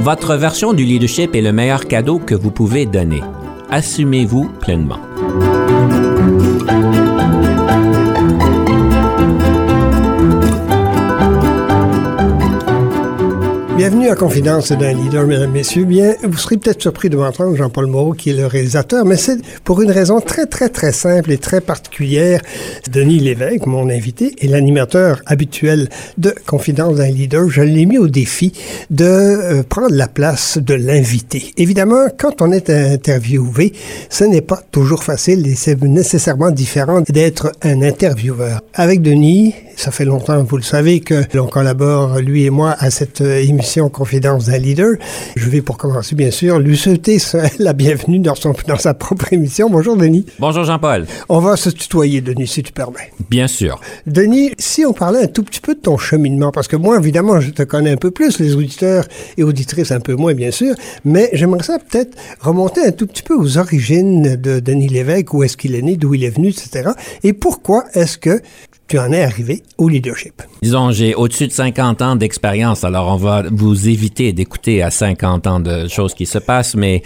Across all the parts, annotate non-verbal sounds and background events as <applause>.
Votre version du leadership est le meilleur cadeau que vous pouvez donner. Assumez-vous pleinement. Bienvenue à Confidence d'un leader, mesdames, messieurs. Bien, vous serez peut-être surpris de m'entendre Jean-Paul Moreau, qui est le réalisateur, mais c'est pour une raison très, très, très simple et très particulière. Denis Lévesque, mon invité, est l'animateur habituel de Confidence d'un leader. Je l'ai mis au défi de euh, prendre la place de l'invité. Évidemment, quand on est interviewé, ce n'est pas toujours facile et c'est nécessairement différent d'être un intervieweur. Avec Denis, ça fait longtemps, vous le savez, que l'on collabore, lui et moi, à cette émission Confidence d'un leader. Je vais pour commencer, bien sûr, lui souhaiter <laughs> la bienvenue dans, son, dans sa propre émission. Bonjour, Denis. Bonjour, Jean-Paul. On va se tutoyer, Denis, si tu permets. Bien sûr. Denis, si on parlait un tout petit peu de ton cheminement, parce que moi, évidemment, je te connais un peu plus, les auditeurs et auditrices un peu moins, bien sûr, mais j'aimerais ça peut-être remonter un tout petit peu aux origines de Denis Lévesque, où est-ce qu'il est né, d'où il est venu, etc. Et pourquoi est-ce que tu en es arrivé au leadership? Disons, j'ai au-dessus de 50 ans d'expérience, alors on va vous éviter d'écouter à 50 ans de choses qui se passent, mais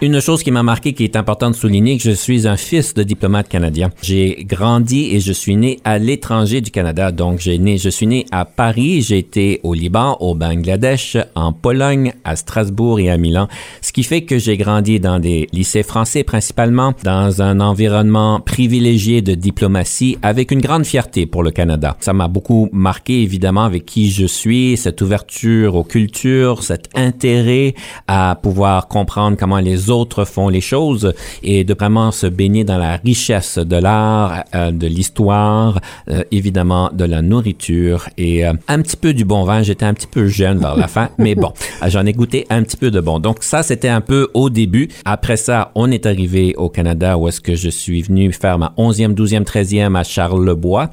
une chose qui m'a marqué, qui est importante de souligner, que je suis un fils de diplomate canadien. J'ai grandi et je suis né à l'étranger du Canada, donc j'ai né, je suis né à Paris, j'ai été au Liban, au Bangladesh, en Pologne, à Strasbourg et à Milan, ce qui fait que j'ai grandi dans des lycées français principalement, dans un environnement privilégié de diplomatie, avec une grande fierté pour le Canada. Ça m'a beaucoup marqué, évidemment, avec qui je suis, cette ouverture aux cultures, cet intérêt à pouvoir comprendre comment les autres font les choses et de vraiment se baigner dans la richesse de l'art, euh, de l'histoire, euh, évidemment de la nourriture et euh, un petit peu du bon vin. J'étais un petit peu jeune vers la fin, mais bon, <laughs> j'en ai goûté un petit peu de bon. Donc ça, c'était un peu au début. Après ça, on est arrivé au Canada où est-ce que je suis venu faire ma 11e, 12e, 13e à Charlebois.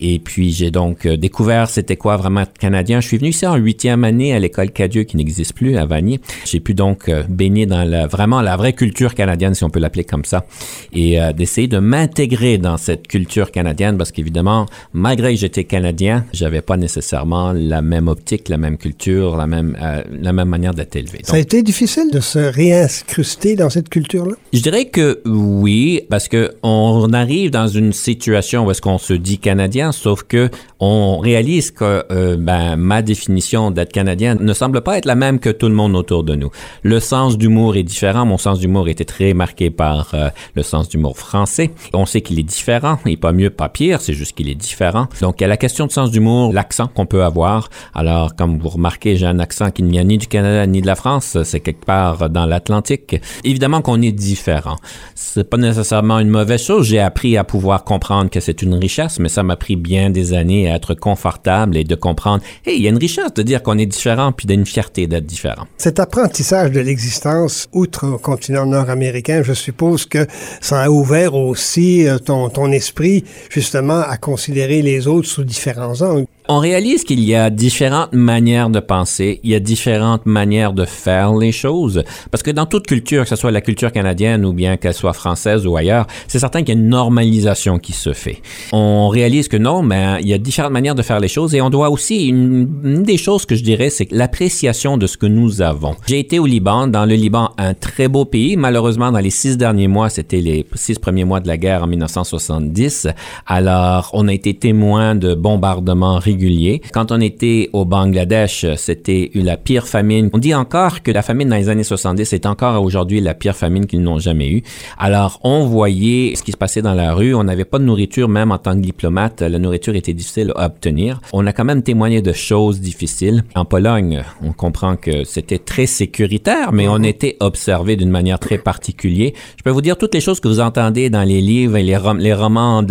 Et puis, j'ai donc euh, découvert c'était quoi vraiment être canadien. Je suis venu ici en huitième année à l'école Cadieux qui n'existe plus à Vanier. J'ai pu donc euh, baigner dans la, vraiment la vraie culture canadienne, si on peut l'appeler comme ça, et euh, d'essayer de m'intégrer dans cette culture canadienne parce qu'évidemment, malgré que j'étais canadien, j'avais pas nécessairement la même optique, la même culture, la même, la même manière d'être élevé. ça a été difficile de se réincruster dans cette culture-là? Je dirais que oui, parce que on arrive dans une situation où est-ce qu'on se dit sauf que on réalise que euh, ben, ma définition d'être canadien ne semble pas être la même que tout le monde autour de nous. Le sens d'humour est différent. Mon sens d'humour était très marqué par euh, le sens d'humour français. On sait qu'il est différent. N'est pas mieux, pas pire. C'est juste qu'il est différent. Donc, il y a la question de sens d'humour, l'accent qu'on peut avoir. Alors, comme vous remarquez, j'ai un accent qui n'y a ni du Canada ni de la France. C'est quelque part dans l'Atlantique. Évidemment qu'on est différent. C'est pas nécessairement une mauvaise chose. J'ai appris à pouvoir comprendre que c'est une richesse, mais ça m'a pris bien des années à être confortable et de comprendre, hey, il y a une richesse de dire qu'on est différent puis d'une fierté d'être différent. Cet apprentissage de l'existence outre au continent nord-américain, je suppose que ça a ouvert aussi euh, ton, ton esprit justement à considérer les autres sous différents angles on réalise qu'il y a différentes manières de penser, il y a différentes manières de faire les choses. Parce que dans toute culture, que ce soit la culture canadienne ou bien qu'elle soit française ou ailleurs, c'est certain qu'il y a une normalisation qui se fait. On réalise que non, mais il y a différentes manières de faire les choses et on doit aussi, une, des choses que je dirais, c'est l'appréciation de ce que nous avons. J'ai été au Liban, dans le Liban, un très beau pays. Malheureusement, dans les six derniers mois, c'était les six premiers mois de la guerre en 1970. Alors, on a été témoin de bombardements quand on était au Bangladesh, c'était la pire famine. On dit encore que la famine dans les années 70 est encore aujourd'hui la pire famine qu'ils n'ont jamais eue. Alors, on voyait ce qui se passait dans la rue. On n'avait pas de nourriture, même en tant que diplomate. La nourriture était difficile à obtenir. On a quand même témoigné de choses difficiles. En Pologne, on comprend que c'était très sécuritaire, mais on était observé d'une manière très particulière. Je peux vous dire toutes les choses que vous entendez dans les livres et les, romans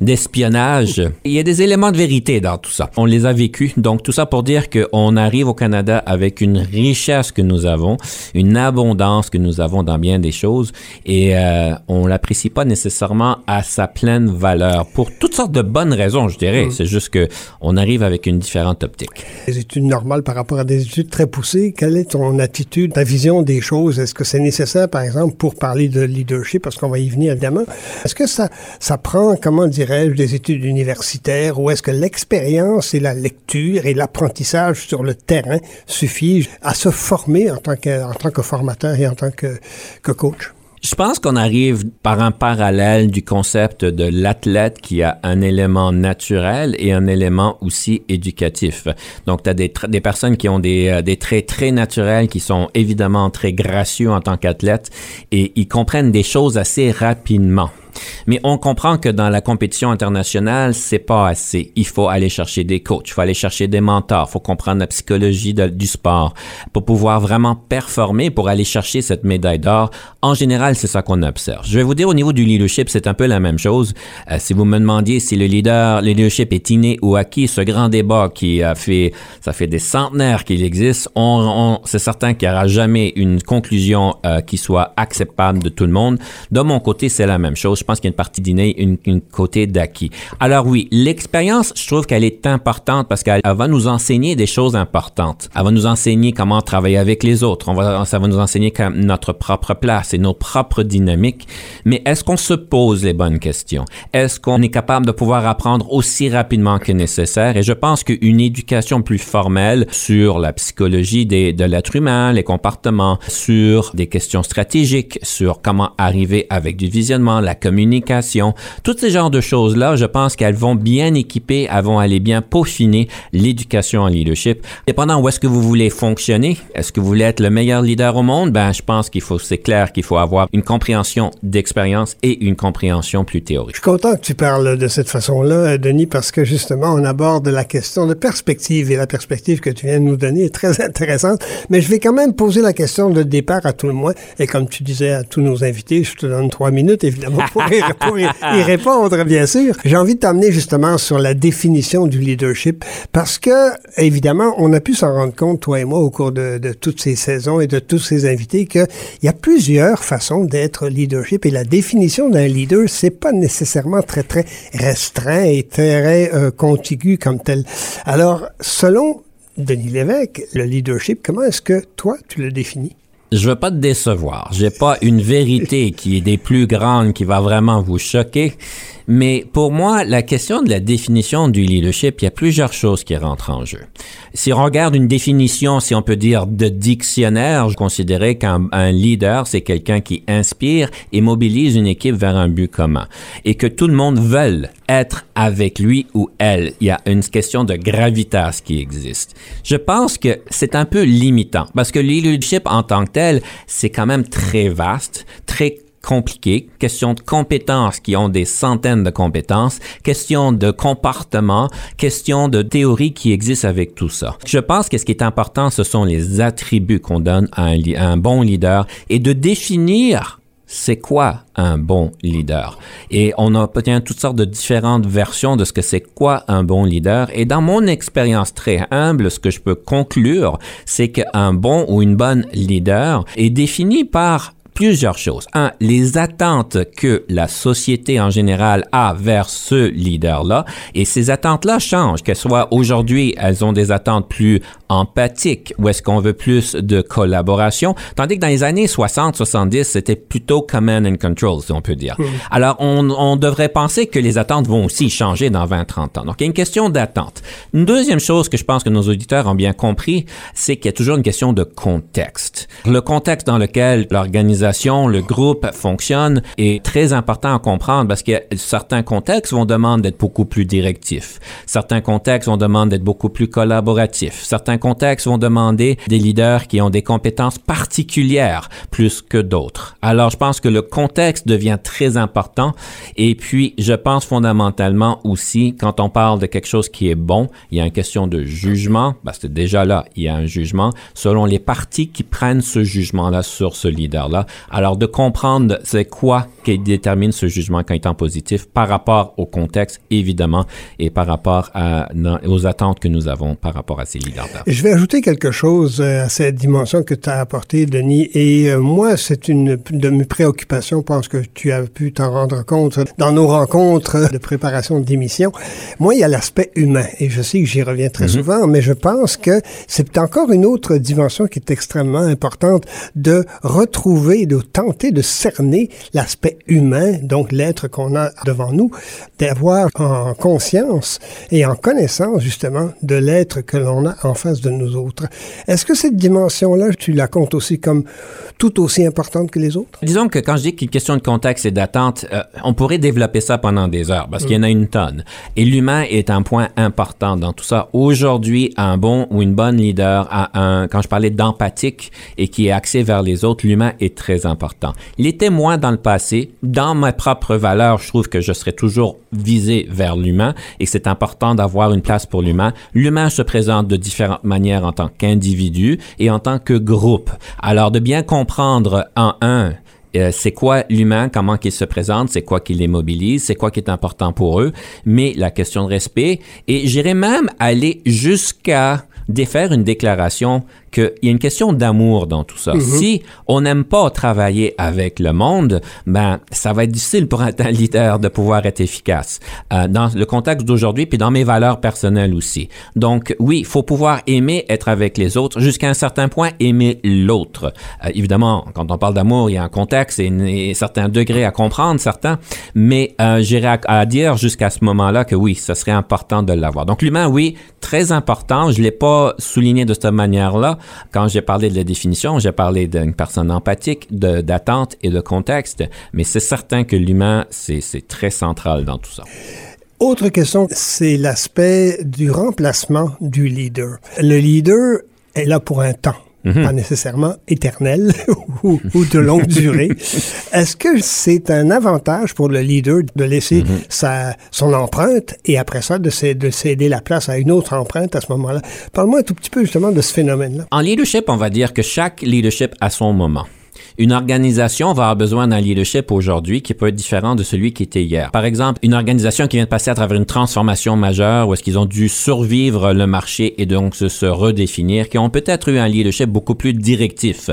d'espionnage. Il y a des éléments de vérité dans tout ça. On les a vécus. Donc tout ça pour dire qu'on arrive au Canada avec une richesse que nous avons, une abondance que nous avons dans bien des choses et euh, on l'apprécie pas nécessairement à sa pleine valeur pour toutes sortes de bonnes raisons, je dirais. Mm. C'est juste que on arrive avec une différente optique. Des études normales par rapport à des études très poussées, quelle est ton attitude, ta vision des choses? Est-ce que c'est nécessaire, par exemple, pour parler de leadership, parce qu'on va y venir évidemment, est-ce que ça, ça prend, comment dirais-je, des études universitaires ou est-ce que l'expérience et la lecture et l'apprentissage sur le terrain suffisent à se former en tant que, tant que formateur et en tant que, que coach? Je pense qu'on arrive par un parallèle du concept de l'athlète qui a un élément naturel et un élément aussi éducatif. Donc, tu as des, des, personnes qui ont des, euh, des traits très naturels, qui sont évidemment très gracieux en tant qu'athlète et ils comprennent des choses assez rapidement. Mais on comprend que dans la compétition internationale, c'est pas assez. Il faut aller chercher des coachs, il faut aller chercher des mentors, il faut comprendre la psychologie du sport pour pouvoir vraiment performer, pour aller chercher cette médaille d'or. En général, c'est ça qu'on observe. Je vais vous dire au niveau du leadership, c'est un peu la même chose. Euh, si vous me demandiez si le leader, le leadership est inné ou acquis, ce grand débat qui a fait, ça fait des centenaires qu'il existe, c'est certain qu'il n'y aura jamais une conclusion euh, qui soit acceptable de tout le monde. De mon côté, c'est la même chose je pense qu'il y a une partie d'inné, une, côté d'acquis. Alors oui, l'expérience, je trouve qu'elle est importante parce qu'elle va nous enseigner des choses importantes. Elle va nous enseigner comment travailler avec les autres. Ça va nous enseigner notre propre place et nos propres dynamiques. Mais est-ce qu'on se pose les bonnes questions? Est-ce qu'on est capable de pouvoir apprendre aussi rapidement que nécessaire? Et je pense qu'une éducation plus formelle sur la psychologie des, de l'être humain, les comportements, sur des questions stratégiques, sur comment arriver avec du visionnement, la communication, communication, tous ces genres de choses-là, je pense qu'elles vont bien équiper, elles vont aller bien peaufiner l'éducation en leadership. Dépendant où est-ce que vous voulez fonctionner, est-ce que vous voulez être le meilleur leader au monde, ben je pense qu'il faut, c'est clair qu'il faut avoir une compréhension d'expérience et une compréhension plus théorique. Je suis content que tu parles de cette façon-là, Denis, parce que justement, on aborde la question de perspective et la perspective que tu viens de nous donner est très intéressante. Mais je vais quand même poser la question de départ à tout le monde. Et comme tu disais à tous nos invités, je te donne trois minutes, évidemment, pour, y, <laughs> répondre, bien sûr. J'ai envie de t'amener justement sur la définition du leadership parce que, évidemment, on a pu s'en rendre compte, toi et moi, au cours de, de toutes ces saisons et de tous ces invités, qu'il y a plusieurs façons d'être leadership et la définition d'un leader, c'est pas nécessairement très, très restreint et très euh, contigu comme tel. Alors, selon Denis Lévesque, le leadership, comment est-ce que toi, tu le définis? Je veux pas te décevoir. J'ai pas une vérité qui est des plus grandes qui va vraiment vous choquer. Mais pour moi, la question de la définition du leadership, il y a plusieurs choses qui rentrent en jeu. Si on regarde une définition, si on peut dire de dictionnaire, je considérais qu'un leader, c'est quelqu'un qui inspire et mobilise une équipe vers un but commun. Et que tout le monde veuille être avec lui ou elle. Il y a une question de gravitas qui existe. Je pense que c'est un peu limitant parce que le leadership en tant que tel, c'est quand même très vaste, très compliqué, question de compétences qui ont des centaines de compétences, question de comportement, question de théorie qui existe avec tout ça. Je pense que ce qui est important, ce sont les attributs qu'on donne à un, à un bon leader et de définir c'est quoi un bon leader? Et on obtient toutes sortes de différentes versions de ce que c'est quoi un bon leader. Et dans mon expérience très humble, ce que je peux conclure, c'est qu'un bon ou une bonne leader est défini par plusieurs choses. Un, les attentes que la société en général a vers ce leader-là. Et ces attentes-là changent, qu'elles soient aujourd'hui, elles ont des attentes plus empathiques ou est-ce qu'on veut plus de collaboration. Tandis que dans les années 60, 70, c'était plutôt command and control, si on peut dire. Alors, on, on, devrait penser que les attentes vont aussi changer dans 20, 30 ans. Donc, il y a une question d'attente. Une deuxième chose que je pense que nos auditeurs ont bien compris, c'est qu'il y a toujours une question de contexte. Le contexte dans lequel l'organisation le groupe fonctionne est très important à comprendre parce que certains contextes vont demander d'être beaucoup plus directifs. Certains contextes vont demander d'être beaucoup plus collaboratifs. Certains contextes vont demander des leaders qui ont des compétences particulières plus que d'autres. Alors, je pense que le contexte devient très important. Et puis, je pense fondamentalement aussi, quand on parle de quelque chose qui est bon, il y a une question de jugement, parce que déjà là, il y a un jugement selon les parties qui prennent ce jugement-là sur ce leader-là. Alors, de comprendre c'est quoi qui détermine ce jugement quand étant positif par rapport au contexte, évidemment, et par rapport à, aux attentes que nous avons par rapport à ces leaders-là. Je vais ajouter quelque chose euh, à cette dimension que tu as apportée, Denis. Et euh, moi, c'est une de mes préoccupations. Je pense que tu as pu t'en rendre compte dans nos rencontres de préparation d'émissions. Moi, il y a l'aspect humain. Et je sais que j'y reviens très mhm. souvent, mais je pense que c'est encore une autre dimension qui est extrêmement importante de retrouver, de tenter de cerner l'aspect humain, donc l'être qu'on a devant nous, d'avoir en conscience et en connaissance justement de l'être que l'on a en face de nous autres. Est-ce que cette dimension-là, tu la comptes aussi comme tout aussi importante que les autres? Disons que quand je dis qu'une question de contexte et d'attente, euh, on pourrait développer ça pendant des heures parce qu'il y en a une tonne. Et l'humain est un point important dans tout ça. Aujourd'hui, un bon ou une bonne leader quand je parlais d'empathique et qui est axé vers les autres, l'humain est très important. Il était moins dans le passé. Dans ma propre valeur, je trouve que je serais toujours visé vers l'humain et c'est important d'avoir une place pour l'humain. L'humain se présente de différentes manières en tant qu'individu et en tant que groupe. Alors de bien comprendre en un euh, c'est quoi l'humain, comment qu'il se présente, c'est quoi qui les mobilise, c'est quoi qui est important pour eux, mais la question de respect, et j'irais même aller jusqu'à défaire une déclaration qu'il y a une question d'amour dans tout ça. Mhm. Si on n'aime pas travailler avec le monde, ben ça va être difficile pour un <laughs> leader de pouvoir être efficace euh, dans le contexte d'aujourd'hui puis dans mes valeurs personnelles aussi. Donc oui, il faut pouvoir aimer être avec les autres jusqu'à un certain point aimer l'autre. Euh, évidemment, quand on parle d'amour, il y a un contexte et, un certain degré à comprendre certains, mais euh, j'irai à, dire jusqu'à ce moment-là que oui, ce serait important de l'avoir. Donc l'humain, oui, très important. Je l'ai pas souligné de cette manière-là quand j'ai parlé de la définition, j'ai parlé d'une personne empathique, d'attente et de contexte, mais c'est certain que l'humain, c'est très central dans tout ça. Autre question, c'est l'aspect du remplacement du leader. Le leader est là pour un temps. Mhm. pas nécessairement éternel <laughs> ou, de longue <laughs> durée. Est-ce que c'est un avantage pour le leader de laisser mhm. sa, son empreinte et après ça de, de céder la place à une autre empreinte à ce moment-là? Parle-moi un tout petit peu justement de ce phénomène-là. En leadership, on va dire que chaque leadership a son moment. Une organisation va avoir besoin d'un leadership aujourd'hui qui peut être différent de celui qui était hier. Par exemple, une organisation qui vient de passer à travers une transformation majeure où est-ce qu'ils ont dû survivre le marché et donc se, redéfinir, qui ont peut-être eu un leadership beaucoup plus directif.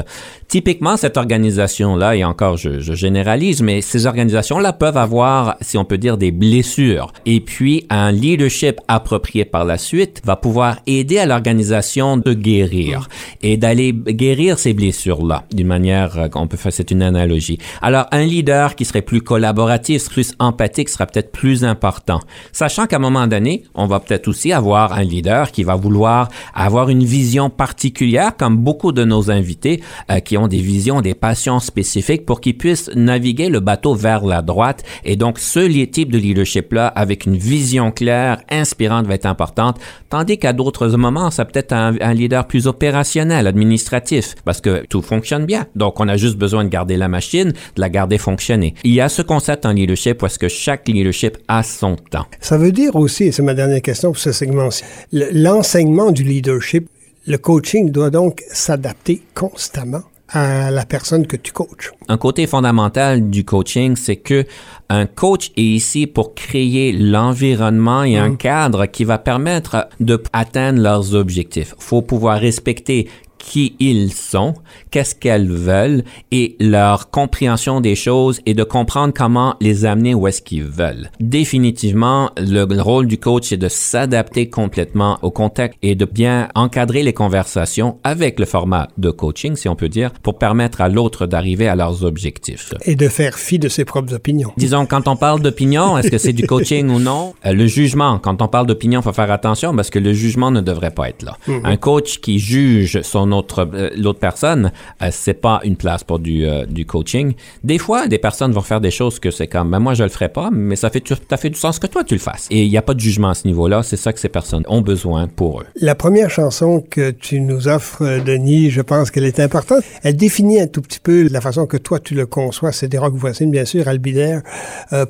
Typiquement, cette organisation-là, et encore je, je généralise, mais ces organisations-là peuvent avoir, si on peut dire, des blessures. Et puis, un leadership approprié par la suite va pouvoir aider à l'organisation de guérir et d'aller guérir ces blessures-là d'une manière, on peut faire, c'est une analogie. Alors, un leader qui serait plus collaboratif, plus empathique sera peut-être plus important. Sachant qu'à un moment donné, on va peut-être aussi avoir un leader qui va vouloir avoir une vision particulière, comme beaucoup de nos invités euh, qui ont des visions, des passions spécifiques pour qu'ils puissent naviguer le bateau vers la droite. Et donc, ce type de leadership-là, avec une vision claire, inspirante, va être importante. Tandis qu'à d'autres moments, ça peut être un, un, leader plus opérationnel, administratif, parce que tout fonctionne bien. Donc, on a juste besoin de garder la machine, de la garder fonctionner. Il y a ce concept en leadership parce que chaque leadership a son temps. Ça veut dire aussi, et c'est ma dernière question pour ce segment-ci, l'enseignement du leadership, le coaching doit donc s'adapter constamment à la personne que tu coaches. Un côté fondamental du coaching, c'est que un coach est ici pour créer l'environnement et un mm. cadre qui va permettre de atteindre leurs objectifs. Faut pouvoir respecter qui ils sont, qu'est-ce qu'elles veulent et leur compréhension des choses et de comprendre comment les amener où est-ce qu'ils veulent. Définitivement, le rôle du coach est de s'adapter complètement au contexte et de bien encadrer les conversations avec le format de coaching, si on peut dire, pour permettre à l'autre d'arriver à leurs objectifs. Et de faire fi de ses propres opinions. Disons, quand on parle d'opinion, est-ce que c'est du coaching ou non? Euh, le jugement, quand on parle d'opinion, faut faire attention parce que le jugement ne devrait pas être là. Mm-hmm. Un coach qui juge son autre euh, l'autre personne, euh, c'est pas une place pour du, euh, du coaching. Des fois, des personnes vont faire des choses que c'est comme, ben moi je le ferai pas, mais ça fait tout à fait du sens que toi tu le fasses. Et il n'y a pas de jugement à ce niveau-là. C'est ça que ces personnes ont besoin pour eux. La première chanson que tu nous offres, Denis, je pense qu'elle est importante. Elle définit un tout petit peu la façon que toi tu le conçois. C'est des rock voisines, bien sûr, Albidaire.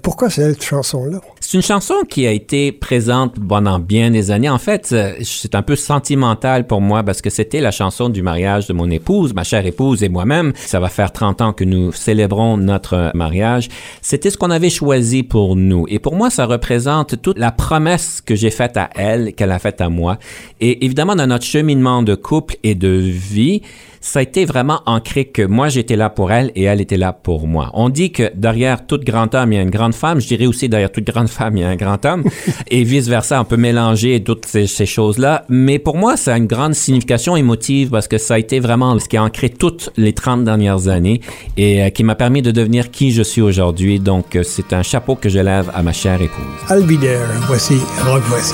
pourquoi cette chanson-là? C'est une chanson qui a été présente pendant bien des années. En fait, c'est un peu sentimental pour moi parce que c'était la chanson du mariage de mon épouse, ma chère épouse et moi-même. Ça va faire 30 ans que nous célébrons notre mariage. C'était ce qu'on avait choisi pour nous. Et pour moi, ça représente toute la promesse que j'ai faite à elle, qu'elle a faite à moi. Et évidemment, dans notre cheminement de couple et de vie, ça a été vraiment ancré que moi j'étais là pour elle et elle était là pour moi. On dit que derrière tout grand homme, il y a une grande femme. Je dirais aussi derrière toute grande <laughs> femme, il y a un grand homme. <laughs> et vice-versa, on peut mélanger toutes ces, ces choses-là. Mais pour moi, ça a une grande signification émotive parce que ça a été vraiment ce qui a ancré toutes les 30 dernières années et euh, qui m'a permis de devenir qui je suis aujourd'hui. Donc, euh, c'est un chapeau que je lève à ma chère épouse. Alvider, voici Rock Voici.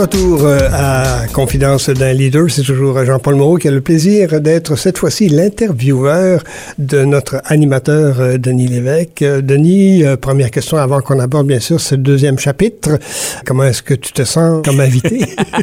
retour euh, à Confidence d'un leader. C'est toujours Jean-Paul Moreau qui a le plaisir d'être cette fois-ci l'intervieweur de notre animateur euh, Denis Lévesque. Euh, Denis, première question avant qu'on aborde bien sûr ce deuxième chapitre. Comment est-ce que tu te sens comme invité?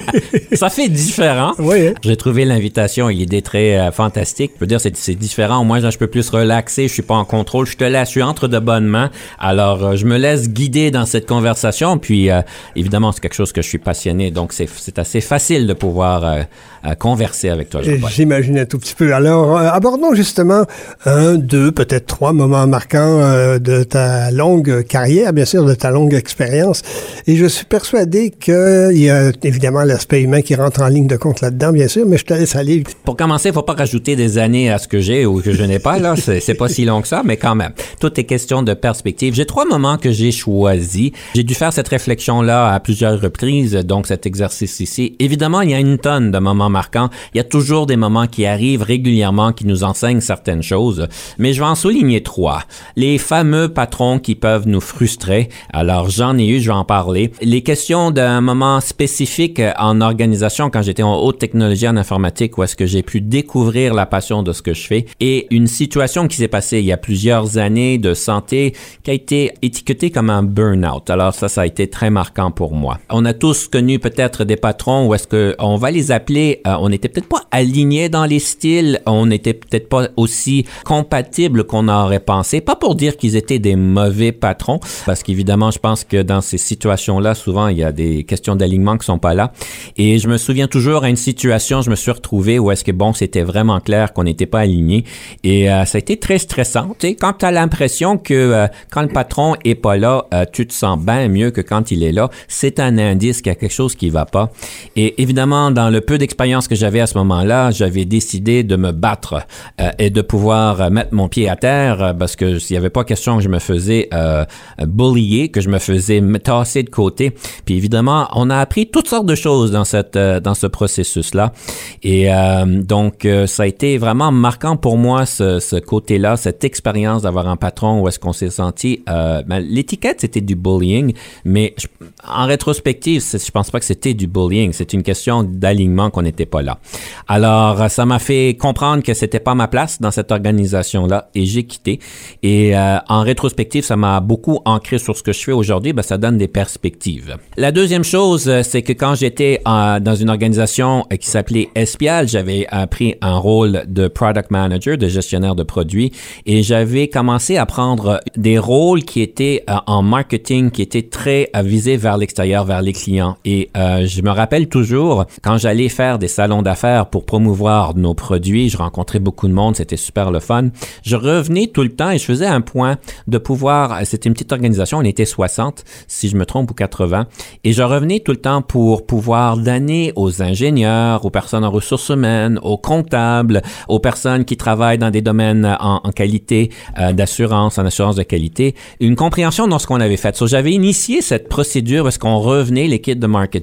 <laughs> Ça fait différent. Oui. Hein? J'ai trouvé l'invitation et l'idée très fantastique. Je peux dire c'est c'est différent. Au moins, je peux plus relaxer. Je suis pas en contrôle. Je te laisse. Je suis entre de bonnes mains. Alors, je me laisse guider dans cette conversation. Puis, évidemment, c'est quelque chose que je suis passionné donc, c'est assez facile de pouvoir euh, euh, converser avec toi, J'imagine un tout petit peu. Alors, euh, abordons justement un, deux, peut-être trois moments marquants de ta longue carrière, bien sûr, de ta longue expérience. Et je suis persuadé qu'il y a évidemment l'aspect humain qui rentre en ligne de compte là-dedans, bien sûr, mais je te laisse aller. Pour commencer, il faut pas rajouter des années à ce que j'ai ou que je n'ai pas, là. <laughs> C'est pas si long que ça, mais quand même. Tout est question de perspective. J'ai trois moments que j'ai choisis. J'ai dû faire cette réflexion-là à plusieurs reprises, donc exercice ici. Évidemment, il y a une tonne de moments marquants. Il y a toujours des moments qui arrivent régulièrement qui nous enseignent certaines choses, mais je vais en souligner trois. Les fameux patrons qui peuvent nous frustrer. Alors, j'en ai eu, je vais en parler. Les questions d'un moment spécifique en organisation quand j'étais en haute technologie en informatique où est-ce que j'ai pu découvrir la passion de ce que je fais et une situation qui s'est passée il y a plusieurs années de santé qui a été étiquetée comme un burn-out. Alors ça, ça a été très marquant pour moi. On a tous connu peut-être des patrons où est-ce que on va les appeler, euh, on n'était peut-être pas alignés dans les styles, on n'était peut-être pas aussi compatibles qu'on aurait pensé. Pas pour dire qu'ils étaient des mauvais patrons, parce qu'évidemment, je pense que dans ces situations-là, souvent, il y a des questions d'alignement qui sont pas là. Et je me souviens toujours à une situation, je me suis retrouvé où est-ce que bon, c'était vraiment clair qu'on n'était pas alignés. Et euh, ça a été très stressant. Tu sais, quand tu as l'impression que euh, quand le patron est pas là, tu te sens bien mieux que quand il est là, c'est un indice qu'il y a quelque chose qui va pas. Et évidemment, dans le peu d'expérience que j'avais à ce moment-là, j'avais décidé de me battre euh, et de pouvoir mettre mon pied à terre euh, parce que s'il n'y avait pas question que je me faisais euh, bullier, que je me faisais tasser de côté. Puis évidemment, on a appris toutes sortes de choses dans cette euh, dans ce processus-là. Et donc, ça a été vraiment marquant pour moi ce, ce côté-là, cette expérience d'avoir un patron où est-ce qu'on s'est senti. Ben, l'étiquette c'était du bullying, mais en rétrospective, je pense pas que c'était du bullying, c'est une question d'alignement qu'on n'était pas là. Alors, ça m'a fait comprendre que c'était pas ma place dans cette organisation-là et j'ai quitté. Et euh, en rétrospective, ça m'a beaucoup ancré sur ce que je fais aujourd'hui, ben, ça donne des perspectives. La deuxième chose, euh, c'est que quand j'étais euh, dans une organisation qui s'appelait Espial, j'avais pris un rôle de product manager, de gestionnaire de produits, et j'avais commencé à prendre des rôles qui étaient en marketing, qui étaient très visés vers l'extérieur, vers les clients. Et Euh, je me rappelle toujours, quand j'allais faire des salons d'affaires pour promouvoir nos produits, je rencontrais beaucoup de monde, c'était super le fun. Je revenais tout le temps et je faisais un point de pouvoir, c'était une petite organisation, on était 60, si je me trompe, ou 80, et je revenais tout le temps pour pouvoir donner aux ingénieurs, aux personnes en ressources humaines, aux comptables, aux personnes qui travaillent dans des domaines en, qualité euh, d'assurance, en assurance de qualité, une compréhension dans ce qu'on avait fait. So, j'avais initié cette procédure parce qu'on revenait l'équipe de marketing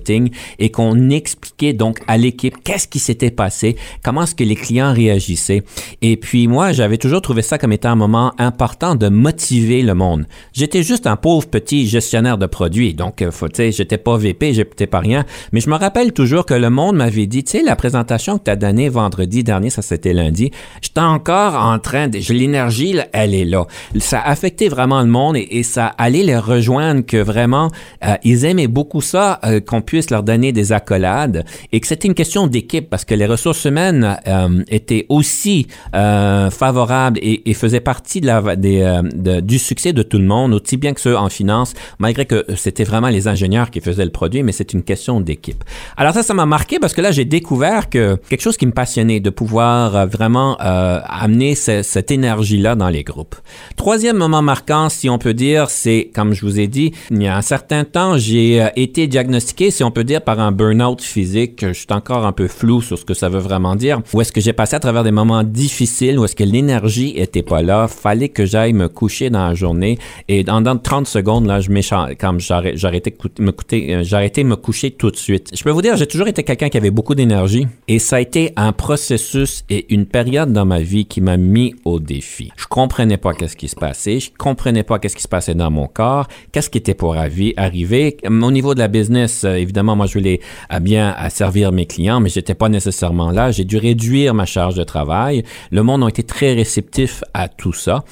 et qu'on expliquait donc à l'équipe qu'est-ce qui s'était passé, comment est-ce que les clients réagissaient. Et puis moi, j'avais toujours trouvé ça comme étant un moment important de motiver le monde. J'étais juste un pauvre petit gestionnaire de produits, donc euh, sais, j'étais pas VP, j'étais pas rien, mais je me rappelle toujours que le monde m'avait dit, tu sais, la présentation que tu as donnée vendredi dernier, ça c'était lundi, j'étais encore en train de, l'énergie, elle est là. Ça a affecté vraiment le monde et, ça allait les rejoindre que vraiment, euh, ils aimaient beaucoup ça, euh, qu'on puisse leur donner des accolades et que c'était une question d'équipe parce que les ressources humaines euh, étaient aussi favorables et, et, faisaient partie de la, des, du succès de tout le monde, aussi bien que ceux en finance, malgré que c'était vraiment les ingénieurs qui faisaient le produit, mais c'est une question d'équipe. Alors ça, ça m'a marqué parce que là, j'ai découvert que quelque chose qui me passionnait, de pouvoir vraiment amener cette énergie-là dans les groupes. Troisième moment marquant, si on peut dire, c'est, comme je vous ai dit, il y a un certain temps, j'ai euh, été diagnostiqué, si on peut dire, par un burn-out physique. Je suis encore un peu flou sur ce que ça veut vraiment dire. Où est-ce que j'ai passé à travers des moments difficiles, où est-ce que l'énergie était pas là, fallait que j'aille me coucher dans la journée. Et dans, dans 30 secondes, là, je comme j'arrêtais me euh, j'arrêtais me coucher tout de suite. Je peux vous dire, j'ai toujours été quelqu'un qui avait beaucoup d'énergie et ça a été un processus et une période dans ma vie qui m'a mis au défi. Je comprenais pas qu'est-ce qui se passait, je comprenais pas qu'est-ce qui se passait dans mon corps, qu'est-ce qui était pour arriver. Au niveau de la business, euh, évidemment, moi, je voulais euh, bien servir mes clients, mais j'étais pas nécessairement là. J'ai dû réduire ma charge de travail. Le monde a été très réceptif à tout ça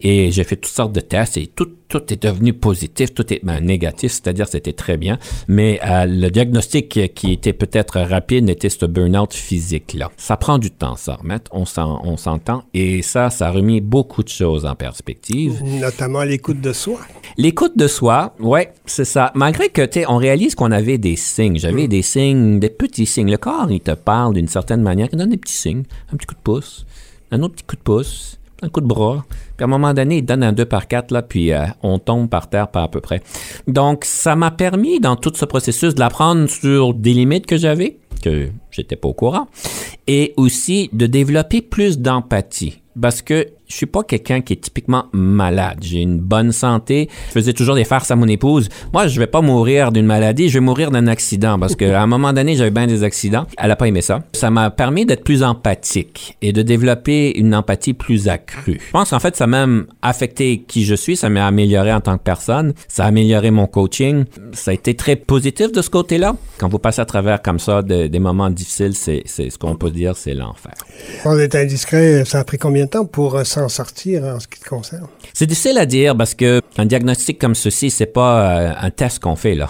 et j'ai fait toutes sortes de tests et tout tout est devenu positif, tout est ben, négatif, c'est-à-dire c'était très bien, mais euh, le diagnostic qui était peut-être rapide était ce burn-out physique-là. Ça prend du temps, ça remettre, on s'entend, et ça, ça a remis beaucoup de choses en perspective. Notamment l'écoute de soi. L'écoute de soi, ouais, c'est ça. Malgré que, tu on réalise qu'on avait des signes. J'avais mm. des signes, des petits signes. Le corps, il te parle d'une certaine manière, il donne des petits signes, un petit coup de pouce, un autre petit coup de pouce, un coup de bras. Puis à un moment donné, il donne un 2 par 4, là, puis euh, on tombe par terre pas à peu près. Donc, ça m'a permis, dans tout ce processus, de l'apprendre sur des limites que j'avais, que j'étais pas au courant, et aussi de développer plus d'empathie. Parce que je suis pas quelqu'un qui est typiquement malade. J'ai une bonne santé. Je faisais toujours des farces à mon épouse. Moi, je vais pas mourir d'une maladie, je vais mourir d'un accident parce qu'à un moment donné, j'avais bien des accidents. Elle a pas aimé ça. Ça m'a permis d'être plus empathique et de développer une empathie plus accrue. Je pense qu'en fait, ça m'a même affecté qui je suis. Ça m'a amélioré en tant que personne. Ça a amélioré mon coaching. Ça a été très positif de ce côté-là. Quand vous passez à travers comme ça des moments difficiles, c'est ce qu'on peut dire, c'est l'enfer. On est indiscret. Ça a pris combien de temps pour euh, s'en sortir en ce qui te concerne? C'est difficile à dire parce que un diagnostic comme ceci, c'est pas euh, un test qu'on fait là.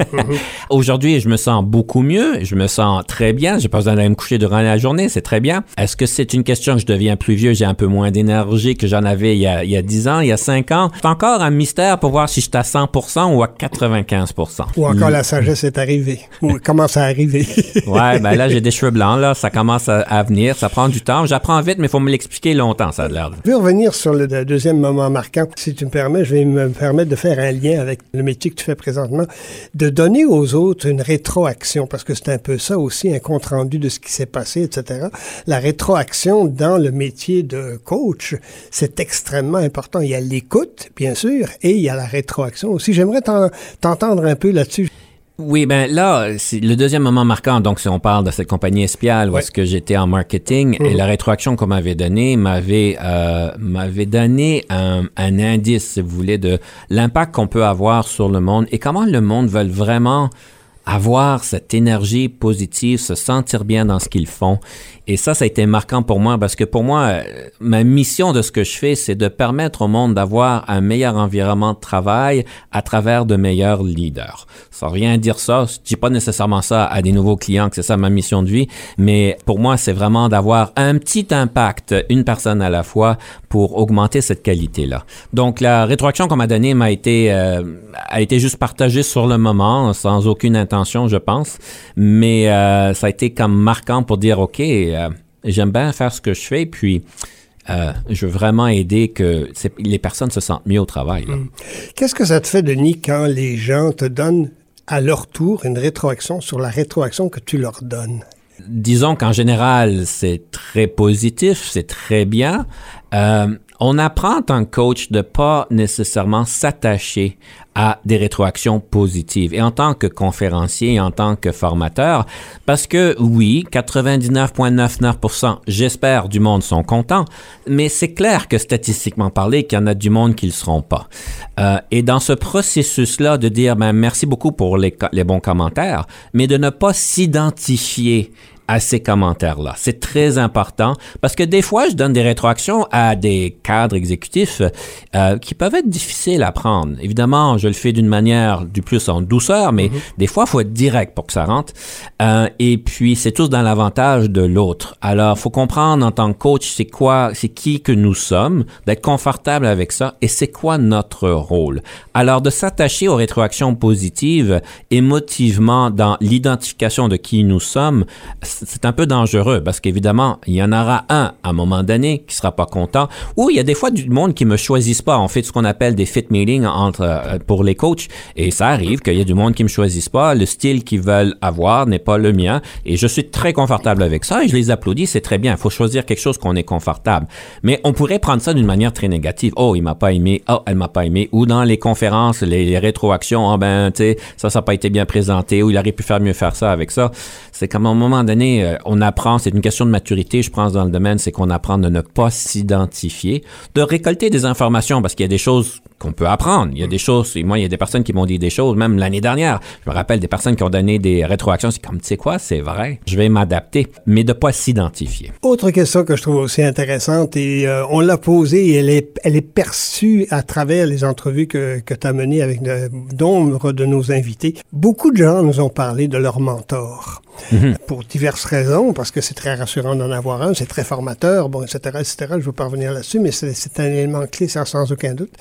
<laughs> Aujourd'hui, je me sens beaucoup mieux, je me sens très bien, j'ai pas besoin d'aller me coucher durant la journée, c'est très bien. Est-ce que c'est une question que je deviens plus vieux, j'ai un peu moins d'énergie que j'en avais il y, a, il y a 10 ans, il y a 5 ans? C'est encore un mystère pour voir si je suis à 100% ou à 95%. Ou encore la sagesse est arrivée, ou commence à arriver. <laughs> ouais, ben là, j'ai des cheveux blancs, là, ça commence à, à venir, ça prend du temps. J'apprends vite, mais il faut me l'expliquer longtemps, ça Je vais revenir sur le deuxième moment marquant. Si tu me permets, je vais me permettre de faire un lien avec le métier que tu fais présentement, de donner aux autres une rétroaction, parce que c'est un peu ça aussi, un compte-rendu de ce qui s'est passé, etc. La rétroaction dans le métier de coach, c'est extrêmement important. Il y a l'écoute, bien sûr, et il y a la rétroaction aussi. J'aimerais t'entendre un peu là-dessus. Oui, ben là, c'est le deuxième moment marquant. Donc, si on parle de cette compagnie espiale où est-ce que j'étais en marketing et mhm. la rétroaction qu'on m'avait donnée m'avait euh, m'avait donné un, un, indice, si vous voulez, de l'impact qu'on peut avoir sur le monde et comment le monde veut vraiment avoir cette énergie positive, se sentir bien dans ce qu'ils font. Et ça, ça a été marquant pour moi parce que pour moi, euh, ma mission de ce que je fais, c'est de permettre au monde d'avoir un meilleur environnement de travail à travers de meilleurs leaders. Ça rien dire ça. Je dis pas nécessairement ça à des nouveaux clients que c'est ça ma mission de vie, mais pour moi, c'est vraiment d'avoir un petit impact, une personne à la fois, pour augmenter cette qualité-là. Donc, la rétroaction qu'on m'a donnée m'a été, euh, a été juste partagée sur le moment, sans aucune intention intention, je pense, mais euh, ça a été comme marquant pour dire, OK, euh, j'aime bien faire ce que je fais, puis euh, je veux vraiment aider que les personnes se sentent mieux au travail. Mm. Qu'est-ce que ça te fait, Denis, quand les gens te donnent à leur tour une rétroaction sur la rétroaction que tu leur donnes? Disons qu'en général, c'est très positif, c'est très bien. Euh, on apprend en tant que coach de pas nécessairement s'attacher à des rétroactions positives. Et en tant que conférencier en tant que formateur, parce que oui, 99,99%, j'espère, du monde sont contents, mais c'est clair que statistiquement parlé, qu'il y en a du monde qui ne le seront pas. Euh, et dans ce processus-là de dire, ben, merci beaucoup pour les bons commentaires, mais de ne pas s'identifier à ces commentaires-là. C'est très important parce que des fois, je donne des rétroactions à des cadres exécutifs euh, qui peuvent être difficiles à prendre. Évidemment, je le fais d'une manière du plus en douceur, mais mhm. des fois, il faut être direct pour que ça rentre. Euh, et puis, c'est tous dans l'avantage de l'autre. Alors, faut comprendre en tant que coach, c'est quoi, c'est qui que nous sommes, d'être confortable avec ça et c'est quoi notre rôle. Alors, de s'attacher aux rétroactions positives émotivement dans l'identification de qui nous sommes, c'est un peu dangereux parce qu'évidemment, il y en aura un à un moment donné qui sera pas content ou il y a des fois du monde qui me choisissent pas. On fait ce qu'on appelle des fit meetings entre, euh, pour les coachs et ça arrive qu'il y a du monde qui me choisisse pas. Le style qu'ils veulent avoir n'est pas le mien et je suis très confortable avec ça et je les applaudis. C'est très bien. Il faut choisir quelque chose qu'on est confortable. Mais on pourrait prendre ça d'une manière très négative. Oh, il m'a pas aimé. Oh, elle m'a pas aimé. Ou dans les conférences, les, rétroactions. Oh, ben, tu sais, ça, ça n'a pas été bien présenté ou il aurait pu faire mieux faire ça avec ça. C'est comme à un moment donné, euh, on apprend, c'est une question de maturité, je pense, dans le domaine, c'est qu'on apprend de ne pas s'identifier, de récolter des informations, parce qu'il y a des choses qu'on peut apprendre. Il y a des choses, et moi, il y a des personnes qui m'ont dit des choses, même l'année dernière. Je me rappelle des personnes qui ont donné des rétroactions. C'est comme, tu sais quoi, c'est vrai, je vais m'adapter, mais de pas s'identifier. Autre question que je trouve aussi intéressante, et euh, on l'a posée, elle est, perçue à travers les entrevues que, que tu as menées avec nombre de nos invités. Beaucoup de gens nous ont parlé de leur mentor. Mhm. Pour diverses raisons, parce que c'est très rassurant d'en avoir un, c'est très formateur, bon, etc., etc. Je ne veux pas revenir là-dessus, mais c'est un élément clé, sans aucun doute.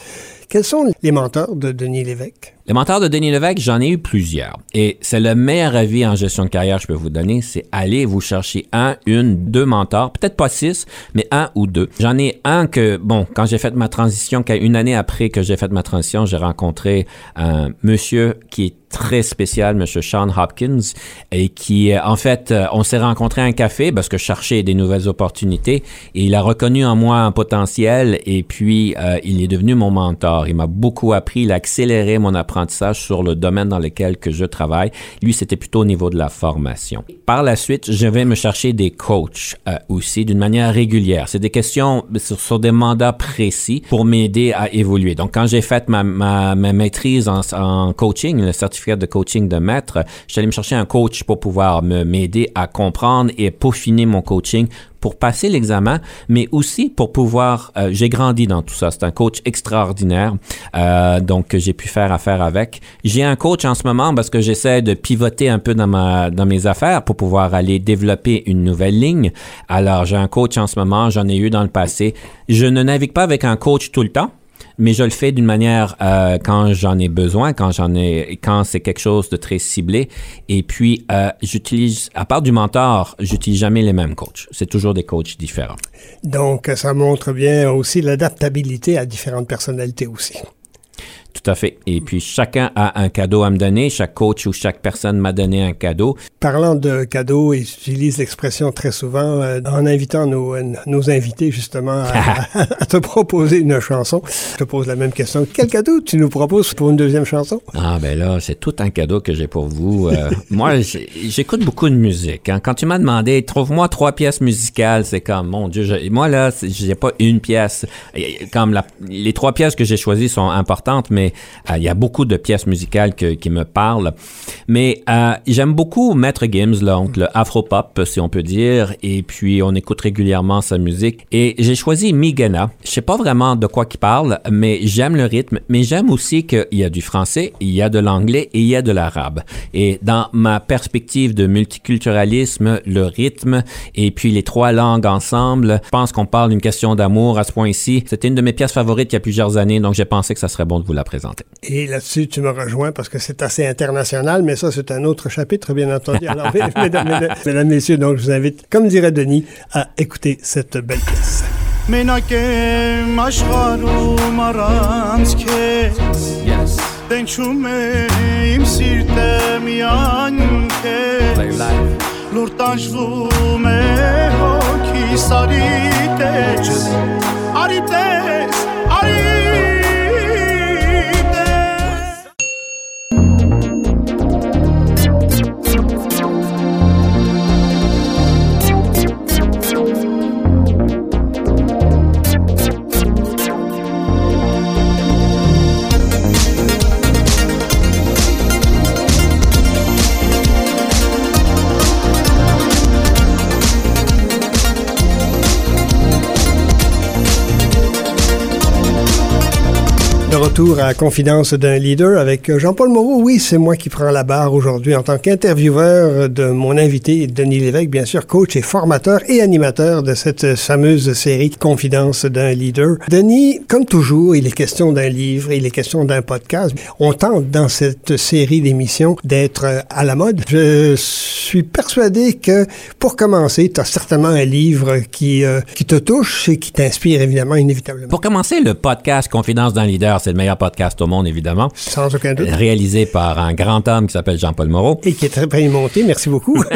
Quels sont les mentors de Denis Lévesque? Les mentors de Denis Lévesque, j'en ai eu plusieurs. Et c'est le meilleur avis en gestion de carrière que je peux vous donner, c'est aller vous chercher un, une, deux mentors, peut-être pas six, mais un ou deux. J'en ai un que, bon, quand j'ai fait ma transition, une année après que j'ai fait ma transition, j'ai rencontré un monsieur qui est très spécial, M. Sean Hopkins, et qui, euh, en fait, euh, on s'est rencontré à un café parce que je cherchais des nouvelles opportunités et il a reconnu en moi un potentiel et puis euh, il est devenu mon mentor. Il m'a beaucoup appris, il a accéléré mon apprentissage sur le domaine dans lequel que je travaille. Lui, c'était plutôt au niveau de la formation. Par la suite, je vais me chercher des coachs aussi d'une manière régulière. C'est des questions sur, des mandats précis pour m'aider à évoluer. Donc, quand j'ai fait ma, ma, maîtrise en, en coaching, le certificat de coaching de maître, j'allais me chercher un coach pour pouvoir m'aider à comprendre et peaufiner mon coaching pour passer l'examen, mais aussi pour pouvoir. Euh, j'ai grandi dans tout ça. C'est un coach extraordinaire, euh, donc j'ai pu faire affaire avec. J'ai un coach en ce moment parce que j'essaie de pivoter un peu dans ma dans mes affaires pour pouvoir aller développer une nouvelle ligne. Alors j'ai un coach en ce moment, j'en ai eu dans le passé. Je ne navigue pas avec un coach tout le temps mais je le fais d'une manière euh, quand j'en ai besoin, quand j'en ai, quand c'est quelque chose de très ciblé. Et puis, euh, j'utilise, à part du mentor, j'utilise jamais les mêmes coachs. C'est toujours des coachs différents. Donc, ça montre bien aussi l'adaptabilité à différentes personnalités aussi. Tout à fait. Et puis chacun a un cadeau à me donner. Chaque coach ou chaque personne m'a donné un cadeau. Parlant de cadeaux, et j'utilise l'expression très souvent euh, en invitant nos, nos invités justement <laughs> à, te proposer une chanson. Je te pose la même question. Quel cadeau tu nous proposes pour une deuxième chanson? Ah ben là, c'est tout un cadeau que j'ai pour vous. Euh, <laughs> moi, j'écoute beaucoup de musique. Hein. Quand tu m'as demandé, trouve-moi trois pièces musicales, c'est comme, mon Dieu, moi là, j'ai pas une pièce. Comme la, les trois pièces que j'ai choisies sont importantes, mais euh, il y a beaucoup de pièces musicales qui me parlent. Mais euh, j'aime beaucoup Maître Gims, donc le afro-pop, si on peut dire, et puis on écoute régulièrement sa musique. Et j'ai choisi Migana. Je sais pas vraiment de quoi il parle, mais j'aime le rythme, mais j'aime aussi qu'il y a du français, il y a de l'anglais et il y a de l'arabe. Et dans ma perspective de multiculturalisme, le rythme et puis les trois langues ensemble, je pense qu'on parle d'une question d'amour à ce point-ci. C'était une de mes pièces favorites il y a plusieurs années, donc j'ai pensé que ça serait bon de vous la et là-dessus, tu me rejoins parce que c'est assez international, mais ça, c'est un autre chapitre, bien entendu. Alors, <laughs> mesdames, mesdames, messieurs, donc je vous invite, comme dirait Denis, à écouter cette belle pièce. Yes. Retour à Confidence d'un leader avec euh, Jean-Paul Moreau. Oui, c'est moi qui prends la barre aujourd'hui en tant qu'intervieweur de mon invité, Denis Lévesque, bien sûr, coach et formateur et animateur de cette fameuse série Confidence d'un leader. Denis, comme toujours, il est question d'un livre, il est question d'un podcast. On tente dans cette série d'émissions d'être euh, à la mode. Je suis persuadé que pour commencer, tu as certainement un livre qui, euh, qui te touche et qui t'inspire évidemment, inévitablement. Pour commencer, le podcast Confidence d'un leader, c'est le meilleur podcast au monde, évidemment. Sans aucun doute. Réalisé par un grand homme qui s'appelle Jean-Paul Moreau. Et qui est très bien monté, merci beaucoup. <laughs>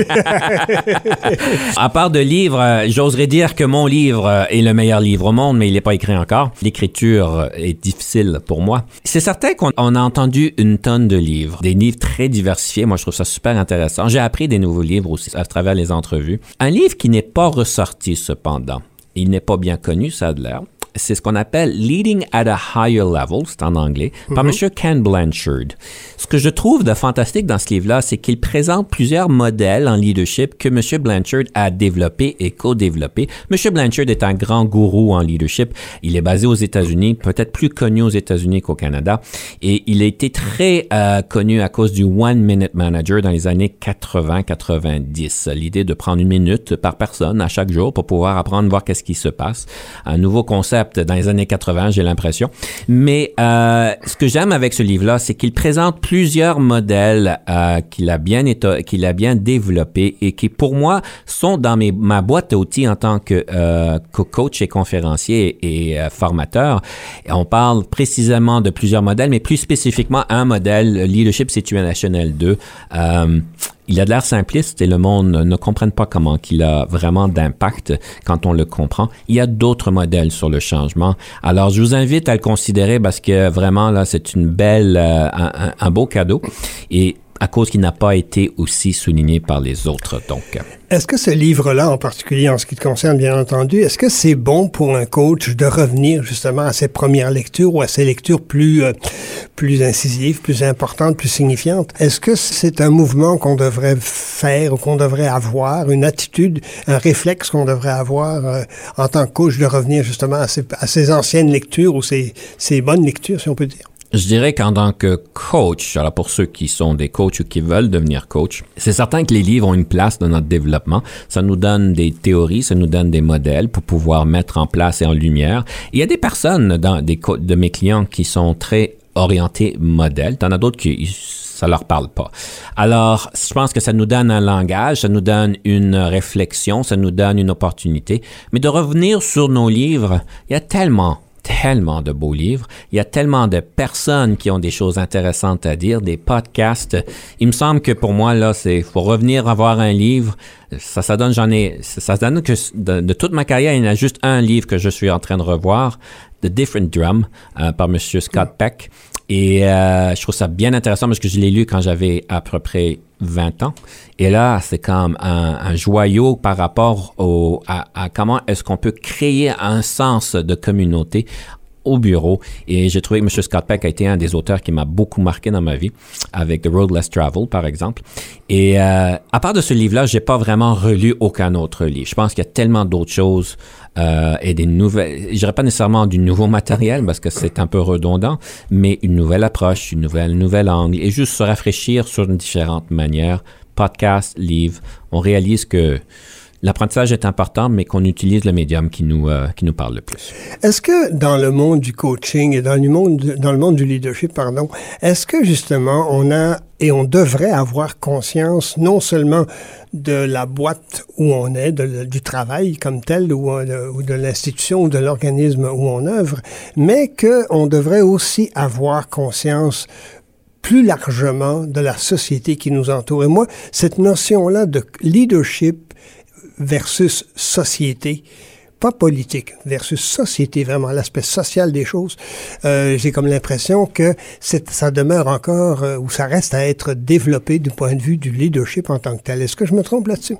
À part de livres, euh, j'oserais dire que mon livre euh, est le meilleur livre au monde, mais il n'est pas écrit encore. L'écriture euh, est difficile pour moi. C'est certain qu'on on a entendu une tonne de livres, des livres très diversifiés. Moi, je trouve ça super intéressant. J'ai appris des nouveaux livres aussi à travers les entrevues. Un livre qui n'est pas ressorti cependant. Il n'est pas bien connu, ça a de l'air. C'est ce qu'on appelle Leading at a Higher Level, c'est en anglais, par M. Ken Blanchard. Ce que je trouve de fantastique dans ce livre-là, c'est qu'il présente plusieurs modèles en leadership que M. Blanchard a développés et co-développés. M. Blanchard est un grand gourou en leadership. Il est basé aux États-Unis, peut-être plus connu aux États-Unis qu'au Canada. Et il a été très euh, connu à cause du One Minute Manager dans les années 80-90. L'idée de prendre une minute par personne à chaque jour pour pouvoir apprendre, voir qu'est-ce qui se passe. Un nouveau concept dans les années 80, j'ai l'impression. Mais euh, ce que j'aime avec ce livre-là, c'est qu'il présente plusieurs modèles euh, qu'il a bien qu'il a bien développés et qui, pour moi, sont dans mes, ma boîte à outils en tant que, euh, coach et conférencier et formateur. Et on parle précisément de plusieurs modèles, mais plus spécifiquement un modèle, le Leadership Situationnel 2. Il a de l'air simpliste et le monde ne comprenne pas comment qu'il a vraiment d'impact quand on le comprend. Il y a d'autres modèles sur le changement. Alors, je vous invite à le considérer parce que vraiment, là, c'est une belle, euh, un- un beau cadeau. Et à cause qu'il n'a pas été aussi souligné par les autres. Donc, Est-ce que ce livre-là, en particulier en ce qui te concerne, bien entendu, est-ce que c'est bon pour un coach de revenir justement à ses premières lectures ou à ses lectures plus, euh, plus incisives, plus importantes, plus signifiantes? Est-ce que c'est un mouvement qu'on devrait faire ou qu'on devrait avoir, une attitude, un réflexe qu'on devrait avoir euh, en tant que coach de revenir justement à ses, anciennes lectures ou ses, ses bonnes lectures, si on peut dire? Je dirais qu'en tant que coach, alors pour ceux qui sont des coachs ou qui veulent devenir coach, c'est certain que les livres ont une place dans notre développement. Ça nous donne des théories, ça nous donne des modèles pour pouvoir mettre en place et en lumière. Il y a des personnes dans des de mes clients qui sont très orientés modèles. T'en as d'autres qui ça leur parle pas. Alors, je pense que ça nous donne un langage, ça nous donne une réflexion, ça nous donne une opportunité. Mais de revenir sur nos livres, il y a tellement tellement de beaux livres. Il y a tellement de personnes qui ont des choses intéressantes à dire, des podcasts. Il me semble que pour moi, là, c'est, faut revenir avoir un livre. Ça, ça donne, j'en ai, ça, ça donne que de, de toute ma carrière, il y en a juste un livre que je suis en train de revoir, The Different Drum, euh, par Monsieur Scott Peck. Et euh, je trouve ça bien intéressant parce que je l'ai lu quand j'avais à peu près 20 ans. Et là, c'est comme un, un joyau par rapport au, à, à comment est-ce qu'on peut créer un sens de communauté au bureau. Et j'ai trouvé que M. Scott Peck a été un des auteurs qui m'a beaucoup marqué dans ma vie, avec The Road Less Traveled, par exemple. Et euh, à part de ce livre-là, j'ai pas vraiment relu aucun autre livre. Je pense qu'il y a tellement d'autres choses euh, et des nouvelles, je dirais pas nécessairement du nouveau matériel parce que c'est un peu redondant, mais une nouvelle approche, une nouvelle, nouvel angle et juste se rafraîchir sur une différente manière. Podcast, livre, on réalise que l'apprentissage est important, mais qu'on utilise le médium qui nous, euh, qui nous parle le plus. Est-ce que dans le monde du coaching et dans le monde, dans le monde du leadership, pardon, est-ce que justement on a et on devrait avoir conscience non seulement de la boîte où on est, du travail comme tel, ou, euh, ou de l'institution ou de l'organisme où on œuvre, mais qu'on devrait aussi avoir conscience plus largement de la société qui nous entoure? Et moi, cette notion-là de leadership versus société, pas politique, versus société, vraiment l'aspect social des choses, euh, j'ai comme l'impression que ça demeure encore, euh, ou ça reste à être développé du point de vue du leadership en tant que tel. Est-ce que je me trompe là-dessus?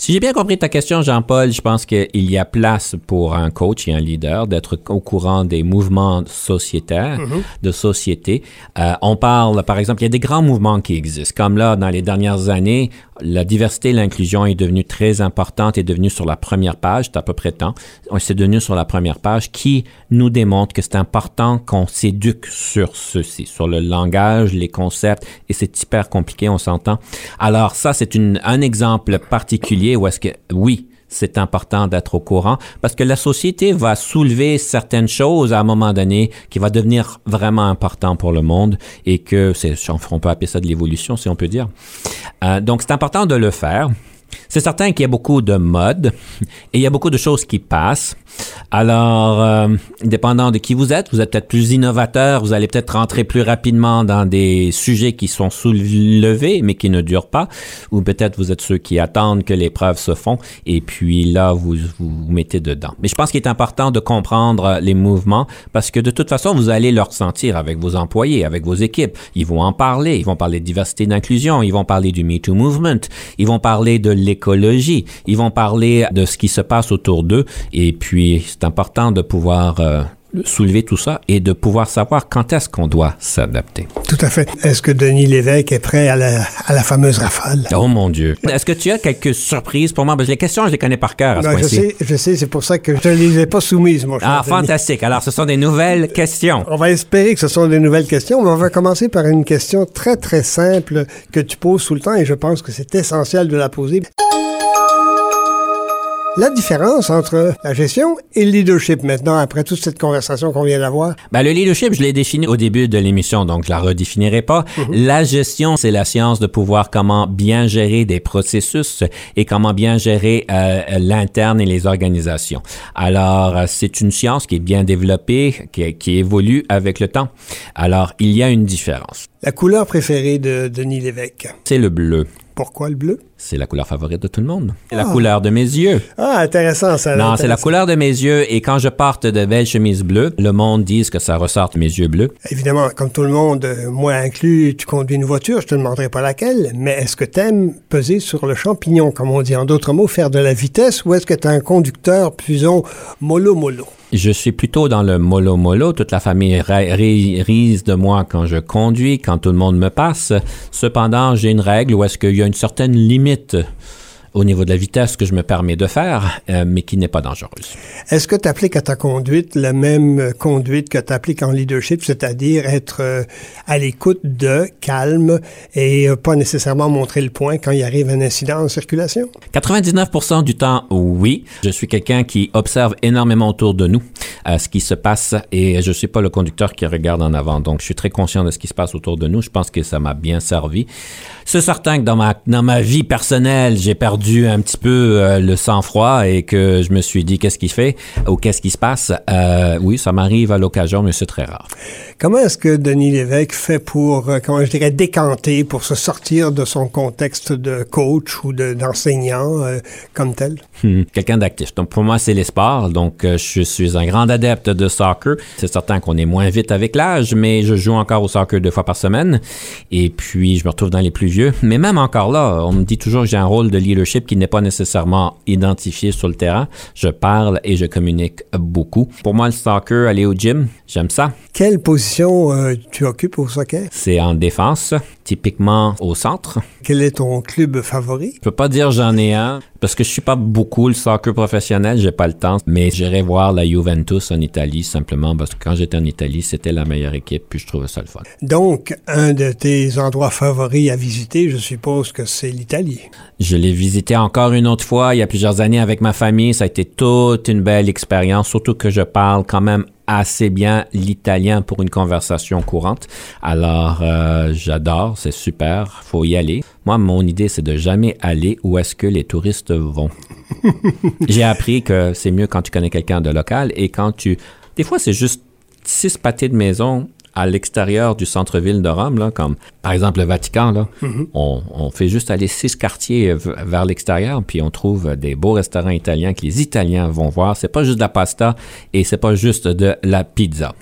Si j'ai bien compris ta question, Jean-Paul, je pense qu'il y a place pour un coach et un leader d'être au courant des mouvements sociétaires, mm-hmm. de société. Euh, on parle, par exemple, il y a des grands mouvements qui existent. Comme là, dans les dernières années, la diversité et l'inclusion est devenue très importante, est devenue sur la première page, c'est à peu près temps. C'est devenu sur la première page qui nous démontre que c'est important qu'on s'éduque sur ceci, sur le langage, les concepts, et c'est hyper compliqué, on s'entend. Alors ça, c'est un exemple particulier où est-ce que, oui, c'est important d'être au courant? Parce que la société va soulever certaines choses à un moment donné qui va devenir vraiment important pour le monde et que c'est, on peut appeler ça de l'évolution si on peut dire. Euh, donc c'est important de le faire. C'est certain qu'il y a beaucoup de modes <laughs> et il y a beaucoup de choses qui passent. Alors, euh, dépendant de qui vous êtes, vous êtes peut-être plus innovateur, vous allez peut-être rentrer plus rapidement dans des sujets qui sont soulevés mais qui ne durent pas, ou peut-être vous êtes ceux qui attendent que les preuves se font et puis là, vous vous, mettez dedans. Mais je pense qu'il est important de comprendre les mouvements parce que de toute façon, vous allez le ressentir avec vos employés, avec vos équipes. Ils vont en parler, ils vont parler de diversité d'inclusion, ils vont parler du MeToo Movement, ils vont parler de l'écologie, ils vont parler de ce qui se passe autour d'eux et puis c'est important de pouvoir euh, soulever tout ça et de pouvoir savoir quand est-ce qu'on doit s'adapter. Tout à fait. Est-ce que Denis Lévesque est prêt à la, à la fameuse rafale? Oh mon Dieu. <laughs> Est-ce que tu as quelques surprises pour moi? Parce que les questions, je les connais par cœur à ce Je sais, je sais, c'est pour ça que je ne les ai pas soumises, mon cher Ah, fantastique. Alors, ce sont des nouvelles questions. On va espérer que ce sont des nouvelles questions, mais on va commencer par une question très, très simple que tu poses tout le temps et je pense que c'est essentiel de la poser la différence entre la gestion et le leadership maintenant, après toute cette conversation qu'on vient d'avoir? Ben, le leadership, je l'ai défini au début de l'émission, donc je la redéfinirai pas. Mhm. La gestion, c'est la science de pouvoir comment bien gérer des processus et comment bien gérer euh, l'interne et les organisations. Alors, euh, c'est une science qui est bien développée, qui, qui évolue avec le temps. Alors, il y a une différence. La couleur préférée de Denis Lévesque? C'est le bleu. Pourquoi le bleu? C'est la couleur favorite de tout le monde. C'est la ah. couleur de mes yeux. Ah, intéressant ça. Non, c'est la couleur de mes yeux et quand je porte de belles chemises bleues, le monde dit que ça ressorte mes yeux bleus. Évidemment, comme tout le monde, euh, moi inclus, tu conduis une voiture, je te demanderai pas laquelle, mais est-ce que tu aimes peser sur le champignon, comme on dit? En d'autres mots, faire de la vitesse, ou est-ce que tu es un conducteur, disons, mollo-mollo? Je suis plutôt dans le mollo-mollo. Toute la famille rise de moi quand je conduis, quand tout le monde me passe. Cependant, j'ai une règle où est-ce qu'il y a une certaine limite au niveau de la vitesse que je me permets de faire, euh, mais qui n'est pas dangereuse. Est-ce que tu appliques à ta conduite la même conduite que tu appliques en leadership, c'est-à-dire être euh, à l'écoute de, calme et euh, pas nécessairement montrer le point quand il arrive un incident en circulation? 99% du temps, oui. Je suis quelqu'un qui observe énormément autour de nous ce qui se passe et je suis pas le conducteur qui regarde en avant. Donc, je suis très conscient de ce qui se passe autour de nous. Je pense que ça m'a bien servi. C'est certain que dans ma, dans ma vie personnelle, j'ai perdu un petit peu euh, le sang-froid et que je me suis dit qu'est-ce qu'il fait ou qu'est-ce qui se passe? Euh, oui, ça m'arrive à l'occasion, mais c'est très rare. Comment est-ce que Denis Lévesque fait pour, euh, comment je dirais, décanter, pour se sortir de son contexte de coach ou d'enseignant comme tel? Hmm, quelqu'un d'actif. Donc pour moi, c'est les sports. Donc je suis un grand adepte de soccer. C'est certain qu'on est moins vite avec l'âge, mais je joue encore au soccer deux fois par semaine. Et puis je me retrouve dans les plus vieux. Mais même encore là, on me dit toujours que j'ai un rôle de leadership qui n'est pas nécessairement identifié sur le terrain. Je parle et je communique beaucoup. Pour moi, le soccer, aller au gym, j'aime ça. Quelle position euh, tu occupes au soccer? C'est en défense, typiquement au centre. Quel est ton club favori? Je peux pas dire j'en ai un, Parce que je suis pas beaucoup le soccer professionnel, j'ai pas le temps, mais j'irai voir la Juventus en Italie simplement parce que quand j'étais en Italie, c'était la meilleure équipe, puis je trouvais ça le fun. Donc, un de tes endroits favoris à visiter, je suppose que c'est l'Italie. Je l'ai visité encore une autre fois il y a plusieurs années avec ma famille. Ça a été toute une belle expérience, surtout que je parle quand même assez bien l'italien pour une conversation courante. Alors, euh, j'adore, c'est super, faut y aller. Moi, mon idée, c'est de jamais aller où est-ce que les touristes vont. <laughs> J'ai appris que c'est mieux quand tu connais quelqu'un de local et quand tu... Des fois, c'est juste six pâtés de maison à l'extérieur du centre-ville de Rome, là, comme par exemple le Vatican, là, on, on fait juste aller six quartiers vers l'extérieur, puis on trouve des beaux restaurants italiens que les Italiens vont voir. C'est pas juste de la pasta et c'est pas juste de la pizza.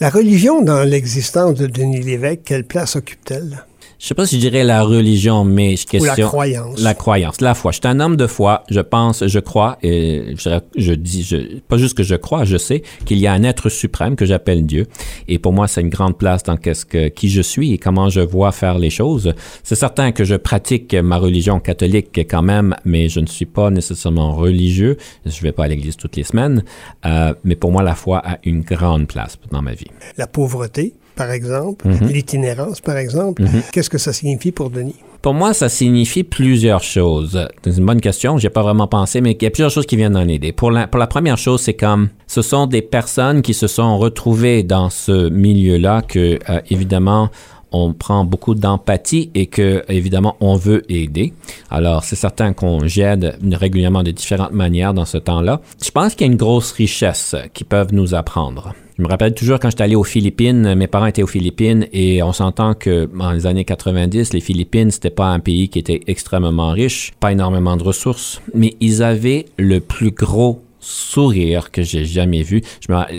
La religion dans l'existence de Denis Lévesque, quelle place occupe-t-elle? Je sais pas si je dirais la religion, mais je Ou la croyance? la croyance, la foi. Je suis un homme de foi. Je pense, je crois, et je, je dis, je, pas juste que je crois, je sais qu'il y a un être suprême que j'appelle Dieu. Et pour moi, c'est une grande place dans qu'est-ce que, qui je suis et comment je vois faire les choses. C'est certain que je pratique ma religion catholique quand même, mais je ne suis pas nécessairement religieux. Je vais pas à l'église toutes les semaines. Euh, mais pour moi, la foi a une grande place dans ma vie. La pauvreté, par exemple, Mhm. l'itinérance, par exemple. Qu'est-ce que ça signifie pour Denis? Pour moi, ça signifie plusieurs choses. C'est une bonne question, j'ai pas vraiment pensé, mais il y a plusieurs choses qui viennent dans l'idée. Pour la, pour la première chose, c'est comme ce sont des personnes qui se sont retrouvées dans ce milieu-là que, euh, évidemment, on prend beaucoup d'empathie et que, évidemment, on veut aider. Alors, c'est certain qu'on j'aide régulièrement de différentes manières dans ce temps-là. Je pense qu'il y a une grosse richesse qu'ils peuvent nous apprendre. Je me rappelle toujours quand j'étais allé aux Philippines, mes parents étaient aux Philippines et on s'entend que dans les années 90, les Philippines, c'était pas un pays qui était extrêmement riche, pas énormément de ressources, mais ils avaient le plus gros sourire que j'ai jamais vu.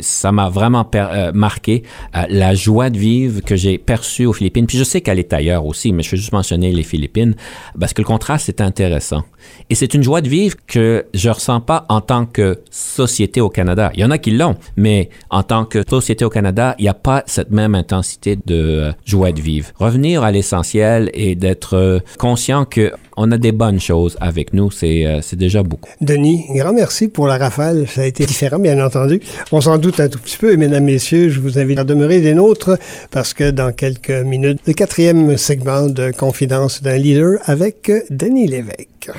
Ça m'a vraiment euh, marqué euh, la joie de vivre que j'ai perçue aux Philippines. Puis je sais qu'elle est ailleurs aussi, mais je vais juste mentionner les Philippines parce que le contraste est intéressant. Et c'est une joie de vivre que je ressens pas en tant que société au Canada. Il y en a qui l'ont, mais en tant que société au Canada, il n'y a pas cette même intensité de euh, joie de vivre. Revenir à l'essentiel et d'être conscient que on a des bonnes choses avec nous, c'est déjà beaucoup. Denis, grand merci pour la. Ça a été différent, bien entendu. On s'en doute un tout petit peu. Et mesdames, messieurs, je vous invite à demeurer des nôtres parce que dans quelques minutes, le quatrième segment de Confidence d'un leader avec Denis Lévesque.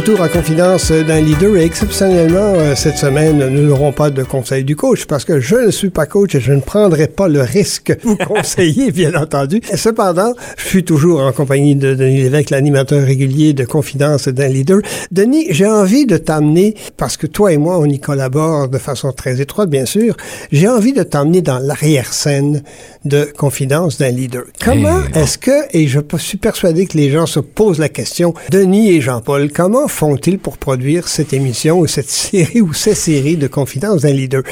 Retour à confidence d'un leader et exceptionnellement euh, cette semaine, nous n'aurons pas de conseil du coach parce que je ne suis pas coach et je ne prendrai pas le risque de vous <laughs> conseiller, bien entendu. Cependant, je suis toujours en compagnie de Denis Lévesque, l'animateur régulier de confidence d'un leader. Denis, j'ai envie de t'amener, parce que toi et moi, on y collabore de façon très étroite, bien sûr, j'ai envie de t'emmener dans l'arrière-scène de confidence d'un leader. Comment Eh, est-ce que, et je suis persuadé que les gens se posent la question, Denis et Jean-Paul, comment font-ils pour produire cette émission ou cette <laughs> série ou ces séries de confidence d'un leader?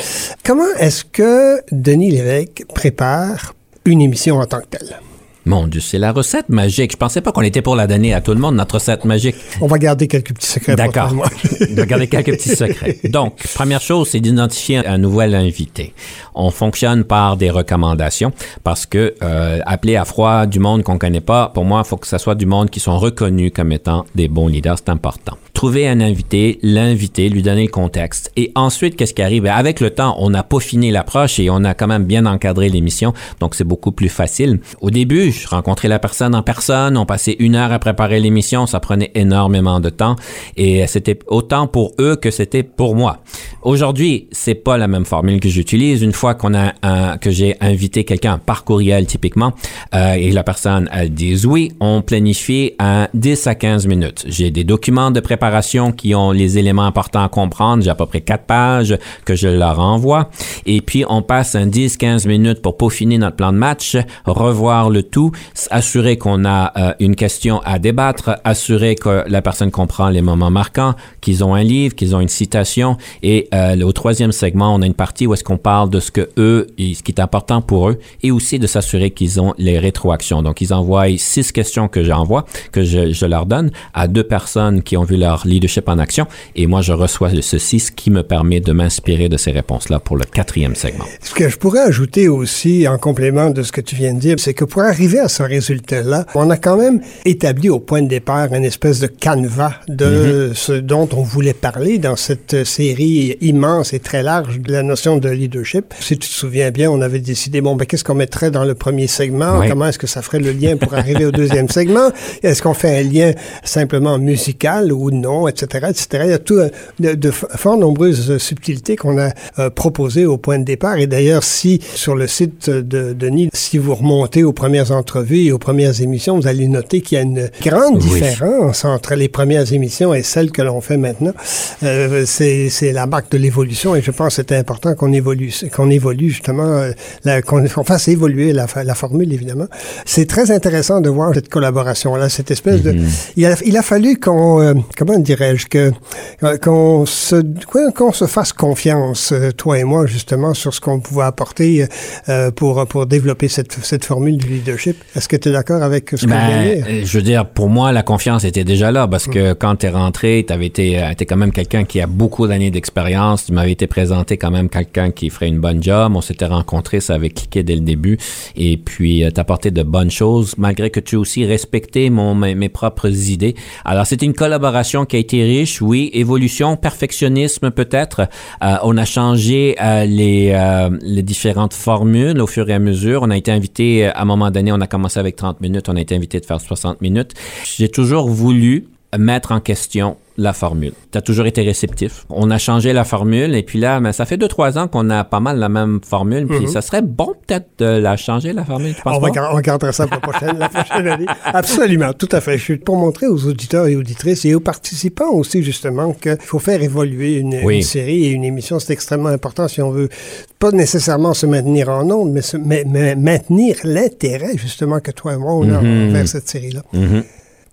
Comment est-ce que Denis Lévesque prépare une émission en tant que telle? Mon Dieu, c'est la recette magique. Je pensais pas qu'on était pour la donner à tout le monde, notre recette magique. On va garder quelques petits secrets D'accord. et moi. Regardez quelques petits secrets. <laughs> Donc, première chose, c'est d'identifier un nouvel invité. On fonctionne par des recommandations parce que euh, appeler à froid du monde qu'on connaît pas, pour moi, il faut que ça soit du monde qui sont reconnus comme étant des bons leaders. C'est important. trouver un invité, l'inviter, lui donner le contexte. Et ensuite, qu'est-ce qui arrive? Avec le temps, on a peaufiné l'approche et on a quand même bien encadré l'émission, donc c'est beaucoup plus facile. Au début, je rencontrais la personne en personne, on passait une heure à préparer l'émission, ça prenait énormément de temps et c'était autant pour eux que c'était pour moi. Aujourd'hui, c'est pas la même formule que j'utilise. Une fois qu'on a que j'ai invité quelqu'un par courriel typiquement euh, et la personne elle dit oui, on planifie un 10 à 15 minutes. J'ai des documents de préparation qui ont les éléments importants à comprendre. J'ai à peu près quatre pages que je leur envoie. Et puis, on passe un 10-15 minutes pour peaufiner notre plan de match, revoir le tout, assurer qu'on a euh, une question à débattre, assurer que la personne comprend les moments marquants, qu'ils ont un livre, qu'ils ont une citation. Et euh, au troisième segment, on a une partie où est-ce qu'on parle de ce que eux, ce qui est important pour eux, et aussi de s'assurer qu'ils ont les rétroactions. Donc, ils envoient six questions que j'envoie, que je, leur donne à deux personnes qui ont vu leur leadership en action. Et moi, je reçois ce qui me permet de m'inspirer de ces réponses-là pour le quatrième segment. Ce que je pourrais ajouter aussi en complément de ce que tu viens de dire, c'est que pour arriver à ce résultat-là, on a quand même établi au point de départ une espèce de canevas de mm-hmm. ce dont on voulait parler dans cette série immense et très large de la notion de leadership. Si tu te souviens bien, on avait décidé, bon, ben, qu'est-ce qu'on mettrait dans le premier segment? Comment est-ce que ça ferait le lien pour arriver au deuxième segment? Est-ce qu'on fait un lien simplement musical ou non, etc., etc. Il y a tout euh, de, de fort nombreuses subtilités qu'on a euh, proposées au point de départ. Et d'ailleurs, si sur le site de Denis, si vous remontez aux premières entrevues et aux premières émissions, vous allez noter qu'il y a une grande différence entre les premières émissions et celles que l'on fait maintenant. Euh, c'est la marque de l'évolution et je pense que c'est important qu'on évolue, qu'on évolue justement, euh, qu'on fasse évoluer la, la formule évidemment. C'est très intéressant de voir cette collaboration-là, cette espèce de... Mm-hmm. Il a, il a fallu qu'on, euh, comment dirais-je, que qu'on se, qu'on se fasse confiance, toi et moi, justement, sur ce qu'on pouvait apporter pour, pour développer cette, cette formule du leadership. Est-ce que tu es d'accord avec ce vient de dire? Je veux dire, pour moi, la confiance était déjà là parce que mm. quand tu es rentré, tu avais été, es quand même quelqu'un qui a beaucoup d'années d'expérience. Tu m'avais été présenté quand même quelqu'un qui ferait une bonne job. On s'était rencontrés, ça avait cliqué dès le début. Et puis, tu apporté de bonnes choses, malgré que tu aussi respecté mon, mes, propres idées. Alors, c'était une collaboration qui a été riche, oui. Évolution, perfectionnisme peut-être. Euh, on a changé euh, les, euh, les différentes formules au fur et à mesure. On a été invité, à un moment donné, on a commencé avec 30 minutes, on a été invité de faire 60 minutes. J'ai toujours voulu mettre en question la formule. Tu as toujours été réceptif. On a changé la formule et puis là, mais ça fait deux, trois ans qu'on a pas mal la même formule. Puis mhm. ça serait bon peut-être de la changer, la formule. Tu on, va, on ça pour la prochaine, la prochaine année. Absolument, tout à fait. Je suis pour montrer aux auditeurs et auditrices et aux participants aussi, justement, qu'il faut faire évoluer une, série et une émission. C'est extrêmement important si on veut pas nécessairement se maintenir en ondes, mais, mais, maintenir l'intérêt, justement, que toi et moi, on a mhm. vers cette série-là. Mhm.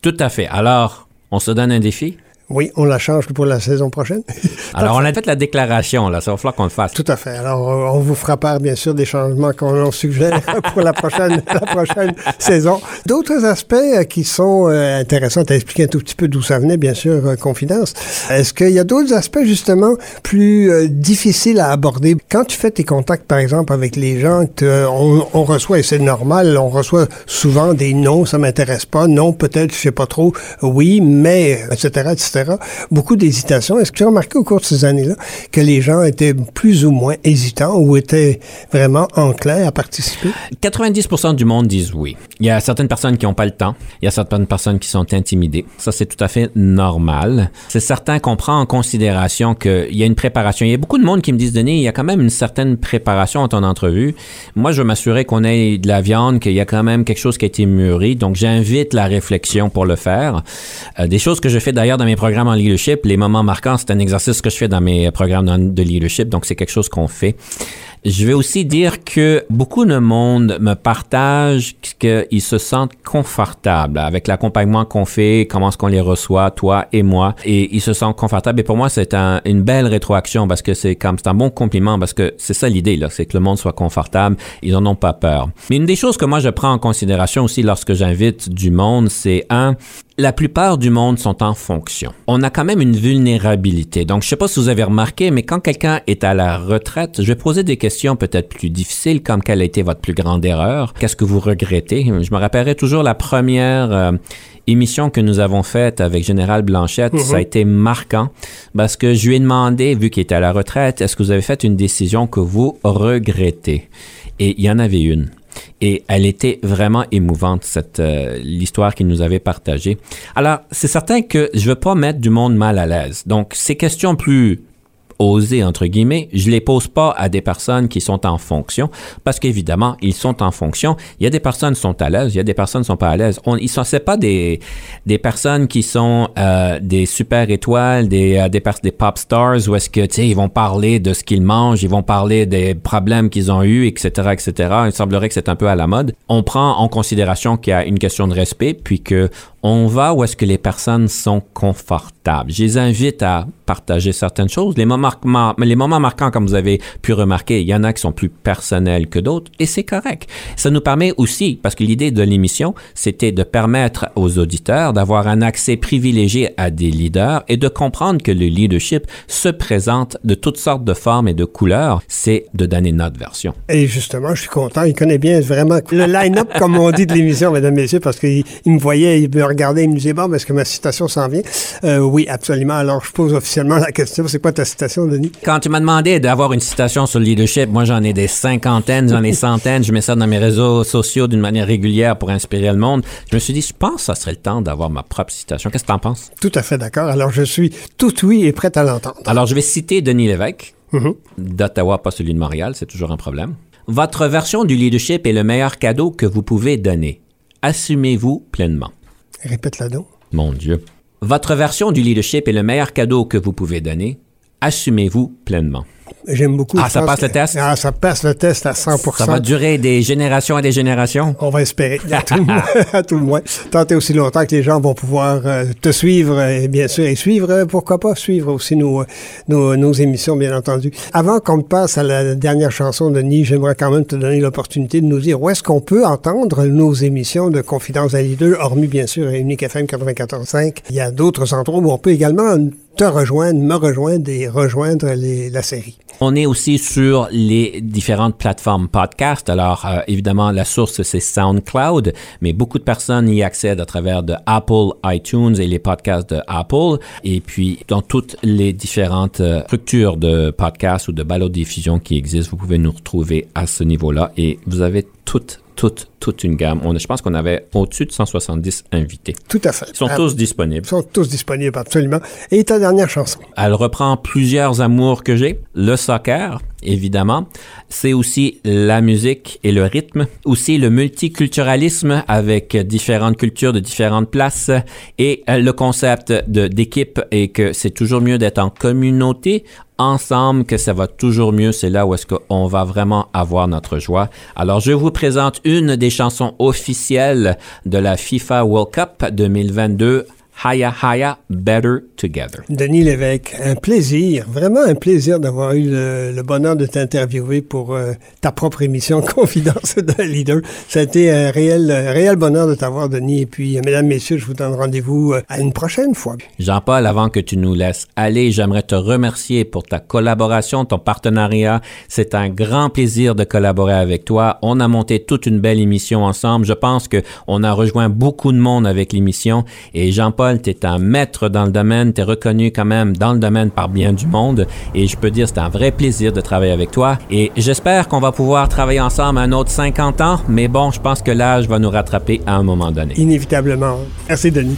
Tout à fait. Alors, on se donne un défi? Oui, on la change pour la saison prochaine. <laughs> Alors, on a fait la déclaration, là. Ça va falloir qu'on le fasse. Tout à fait. Alors, on vous fera part, bien sûr, des changements qu'on suggère <laughs> pour la prochaine, la prochaine saison. D'autres aspects euh, qui sont euh, intéressants, à expliquer un tout petit peu d'où ça venait, bien sûr, euh, Confidence. Est-ce qu'il y a d'autres aspects, justement, plus difficiles à aborder? Quand tu fais tes contacts, par exemple, avec les gens, on, on, reçoit, et c'est normal, on reçoit souvent des non, ça m'intéresse pas, non, peut-être, je sais pas trop, oui, mais, etc., etc. Beaucoup d'hésitation. Est-ce que tu as remarqué au cours de ces années-là que les gens étaient plus ou moins hésitants ou étaient vraiment enclins à participer? 90 du monde disent oui. Il y a certaines personnes qui n'ont pas le temps. Il y a certaines personnes qui sont intimidées. Ça, c'est tout à fait normal. C'est certain qu'on prend en considération qu'il y a une préparation. Il y a beaucoup de monde qui me disent, Denis, il y a quand même une certaine préparation à ton entrevue. Moi, je veux m'assurer qu'on ait de la viande, qu'il y a quand même quelque chose qui a été mûri. Donc, j'invite la réflexion pour le faire. Euh, des choses que je fais d'ailleurs dans mes programmes en leadership, les moments marquants, c'est un exercice que je fais dans mes programmes de leadership, donc c'est quelque chose qu'on fait. Je vais aussi dire que beaucoup de monde me partage qu'ils se sentent confortables avec l'accompagnement qu'on fait, comment est-ce qu'on les reçoit, toi et moi, et ils se sentent confortables. Et pour moi, c'est une belle rétroaction parce que c'est comme c'est un bon compliment parce que c'est ça l'idée là, c'est que le monde soit confortable. Ils en ont pas peur. Mais une des choses que moi je prends en considération aussi lorsque j'invite du monde, c'est un la plupart du monde sont en fonction. On a quand même une vulnérabilité. Donc, je sais pas si vous avez remarqué, mais quand quelqu'un est à la retraite, je vais poser des questions peut-être plus difficiles, comme quelle a été votre plus grande erreur? Qu'est-ce que vous regrettez? Je me rappellerai toujours la première euh, émission que nous avons faite avec Général Blanchette. Ça a été marquant parce que je lui ai demandé, vu qu'il était à la retraite, est-ce que vous avez fait une décision que vous regrettez? Et il y en avait une. Et elle était vraiment émouvante, cette euh, l'histoire qu'il nous avait partagée. Alors, c'est certain que je veux pas mettre du monde mal à l'aise. Donc, ces questions plus osées, entre guillemets, je les pose pas à des personnes qui sont en fonction, parce qu'évidemment, ils sont en fonction. Il y a des personnes qui sont à l'aise, il y a des personnes qui sont pas à l'aise. On, ils sont, c'est pas des, des personnes qui sont euh, des super étoiles, des, euh, des pop stars, où est-ce que, tu sais, ils vont parler de ce qu'ils mangent, ils vont parler des problèmes qu'ils ont eus, etc., etc. Il semblerait que c'est un peu à la mode. On prend en considération qu'il y a une question de respect, puis que on va où est-ce que les personnes sont confortables. Je les invite à partager certaines choses. Les moments, les moments marquants, comme vous avez pu remarquer, il y en a qui sont plus personnels que d'autres, et c'est correct. Ça nous permet aussi, parce que l'idée de l'émission, c'était de permettre aux auditeurs d'avoir un accès privilégié à des leaders et de comprendre que le leadership se présente de toutes sortes de formes et de couleurs. C'est de donner notre version. Et justement, je suis content. Il connaît bien vraiment le line-up, comme on dit de l'émission, mesdames, messieurs, parce qu'il il me voyait, il me regardait, il me disait, bon, est-ce que ma citation s'en vient? Euh, oui, absolument. Alors, je pose officiellement la question. C'est quoi ta citation, Denis? Quand tu m'as demandé d'avoir une citation sur le leadership, moi j'en ai des cinquantaines, j'en ai <laughs> centaines, je mets ça dans mes réseaux sociaux d'une manière régulière pour inspirer le monde. Je me suis dit, je pense que ça serait le temps d'avoir ma propre citation. Qu'est-ce que tu en penses? Tout à fait d'accord. Alors, je suis tout oui et prêt à l'entendre. Alors, je vais citer Denis Lévesque, Mhm. d'Ottawa, pas celui de Montréal, c'est toujours un problème. Votre version du leadership est le meilleur cadeau que vous pouvez donner. Assumez-vous pleinement. Répète-la. Mon Dieu. Votre version du leadership est le meilleur cadeau que vous pouvez donner. Assumez-vous pleinement. J'aime beaucoup. Ah, ça passe le test? Ah, ça passe le test à 100 Ça va durer des générations et des générations? On va espérer, à tout, le <laughs> moins, à tout le moins. Tant et aussi longtemps que les gens vont pouvoir euh, te suivre, et bien sûr, et suivre, euh, pourquoi pas, suivre aussi nos, euh, nos, nos émissions, bien entendu. Avant qu'on passe à la dernière chanson de Denis, j'aimerais quand même te donner l'opportunité de nous dire où est-ce qu'on peut entendre nos émissions de Confidence à leader, hormis, bien sûr, à Unique FM 94.5. Il y a d'autres endroits où on peut également te rejoindre, me rejoindre et rejoindre la série. On est aussi sur les différentes plateformes podcast. Alors, euh, évidemment, la source, c'est SoundCloud, mais beaucoup de personnes y accèdent à travers de Apple, iTunes et les podcasts de Apple. Et puis, dans toutes les différentes euh, structures de podcasts ou de balado-diffusion qui existent, vous pouvez nous retrouver à ce niveau-là. Et vous avez toute, toute, toute une gamme. On, je pense qu'on avait au-dessus de 170 invités. Tout à fait. Ils sont Ah, tous disponibles. Ils sont tous disponibles, absolument. Et ta dernière chanson? Elle reprend plusieurs amours que j'ai. Le soccer, évidemment. C'est aussi la musique et le rythme. Aussi le multiculturalisme avec différentes cultures de différentes places. Et euh, le concept d'équipe et que c'est toujours mieux d'être en communauté, ensemble, que ça va toujours mieux. C'est là où est-ce qu'on va vraiment avoir notre joie. Alors, je vous présente une des chansons officielles de la FIFA World Cup 2022. Haya Haya Better Together. Denis Lévesque, un plaisir, vraiment un plaisir d'avoir eu le, le bonheur de t'interviewer pour euh, ta propre émission <laughs> Confidence d'un leader. Ça a été un réel, un réel bonheur de t'avoir, Denis. Et puis, euh, mesdames, messieurs, je vous donne rendez-vous euh, à une prochaine fois. Jean-Paul, avant que tu nous laisses aller, j'aimerais te remercier pour ta collaboration, ton partenariat. C'est un grand plaisir de collaborer avec toi. On a monté toute une belle émission ensemble. Je pense que on a rejoint beaucoup de monde avec l'émission. Et Jean-Paul, tu es un maître dans le domaine. Tu es reconnu quand même dans le domaine par bien du monde. Et je peux dire, c'est un vrai plaisir de travailler avec toi. Et j'espère qu'on va pouvoir travailler ensemble un autre 50 ans. Mais bon, je pense que l'âge va nous rattraper à un moment donné. Inévitablement. Merci, Denis.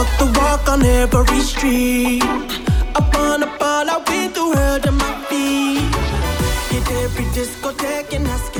walk the walk on every street. Up on a ball, I've been through hell to my feet. Hit every discotheque and I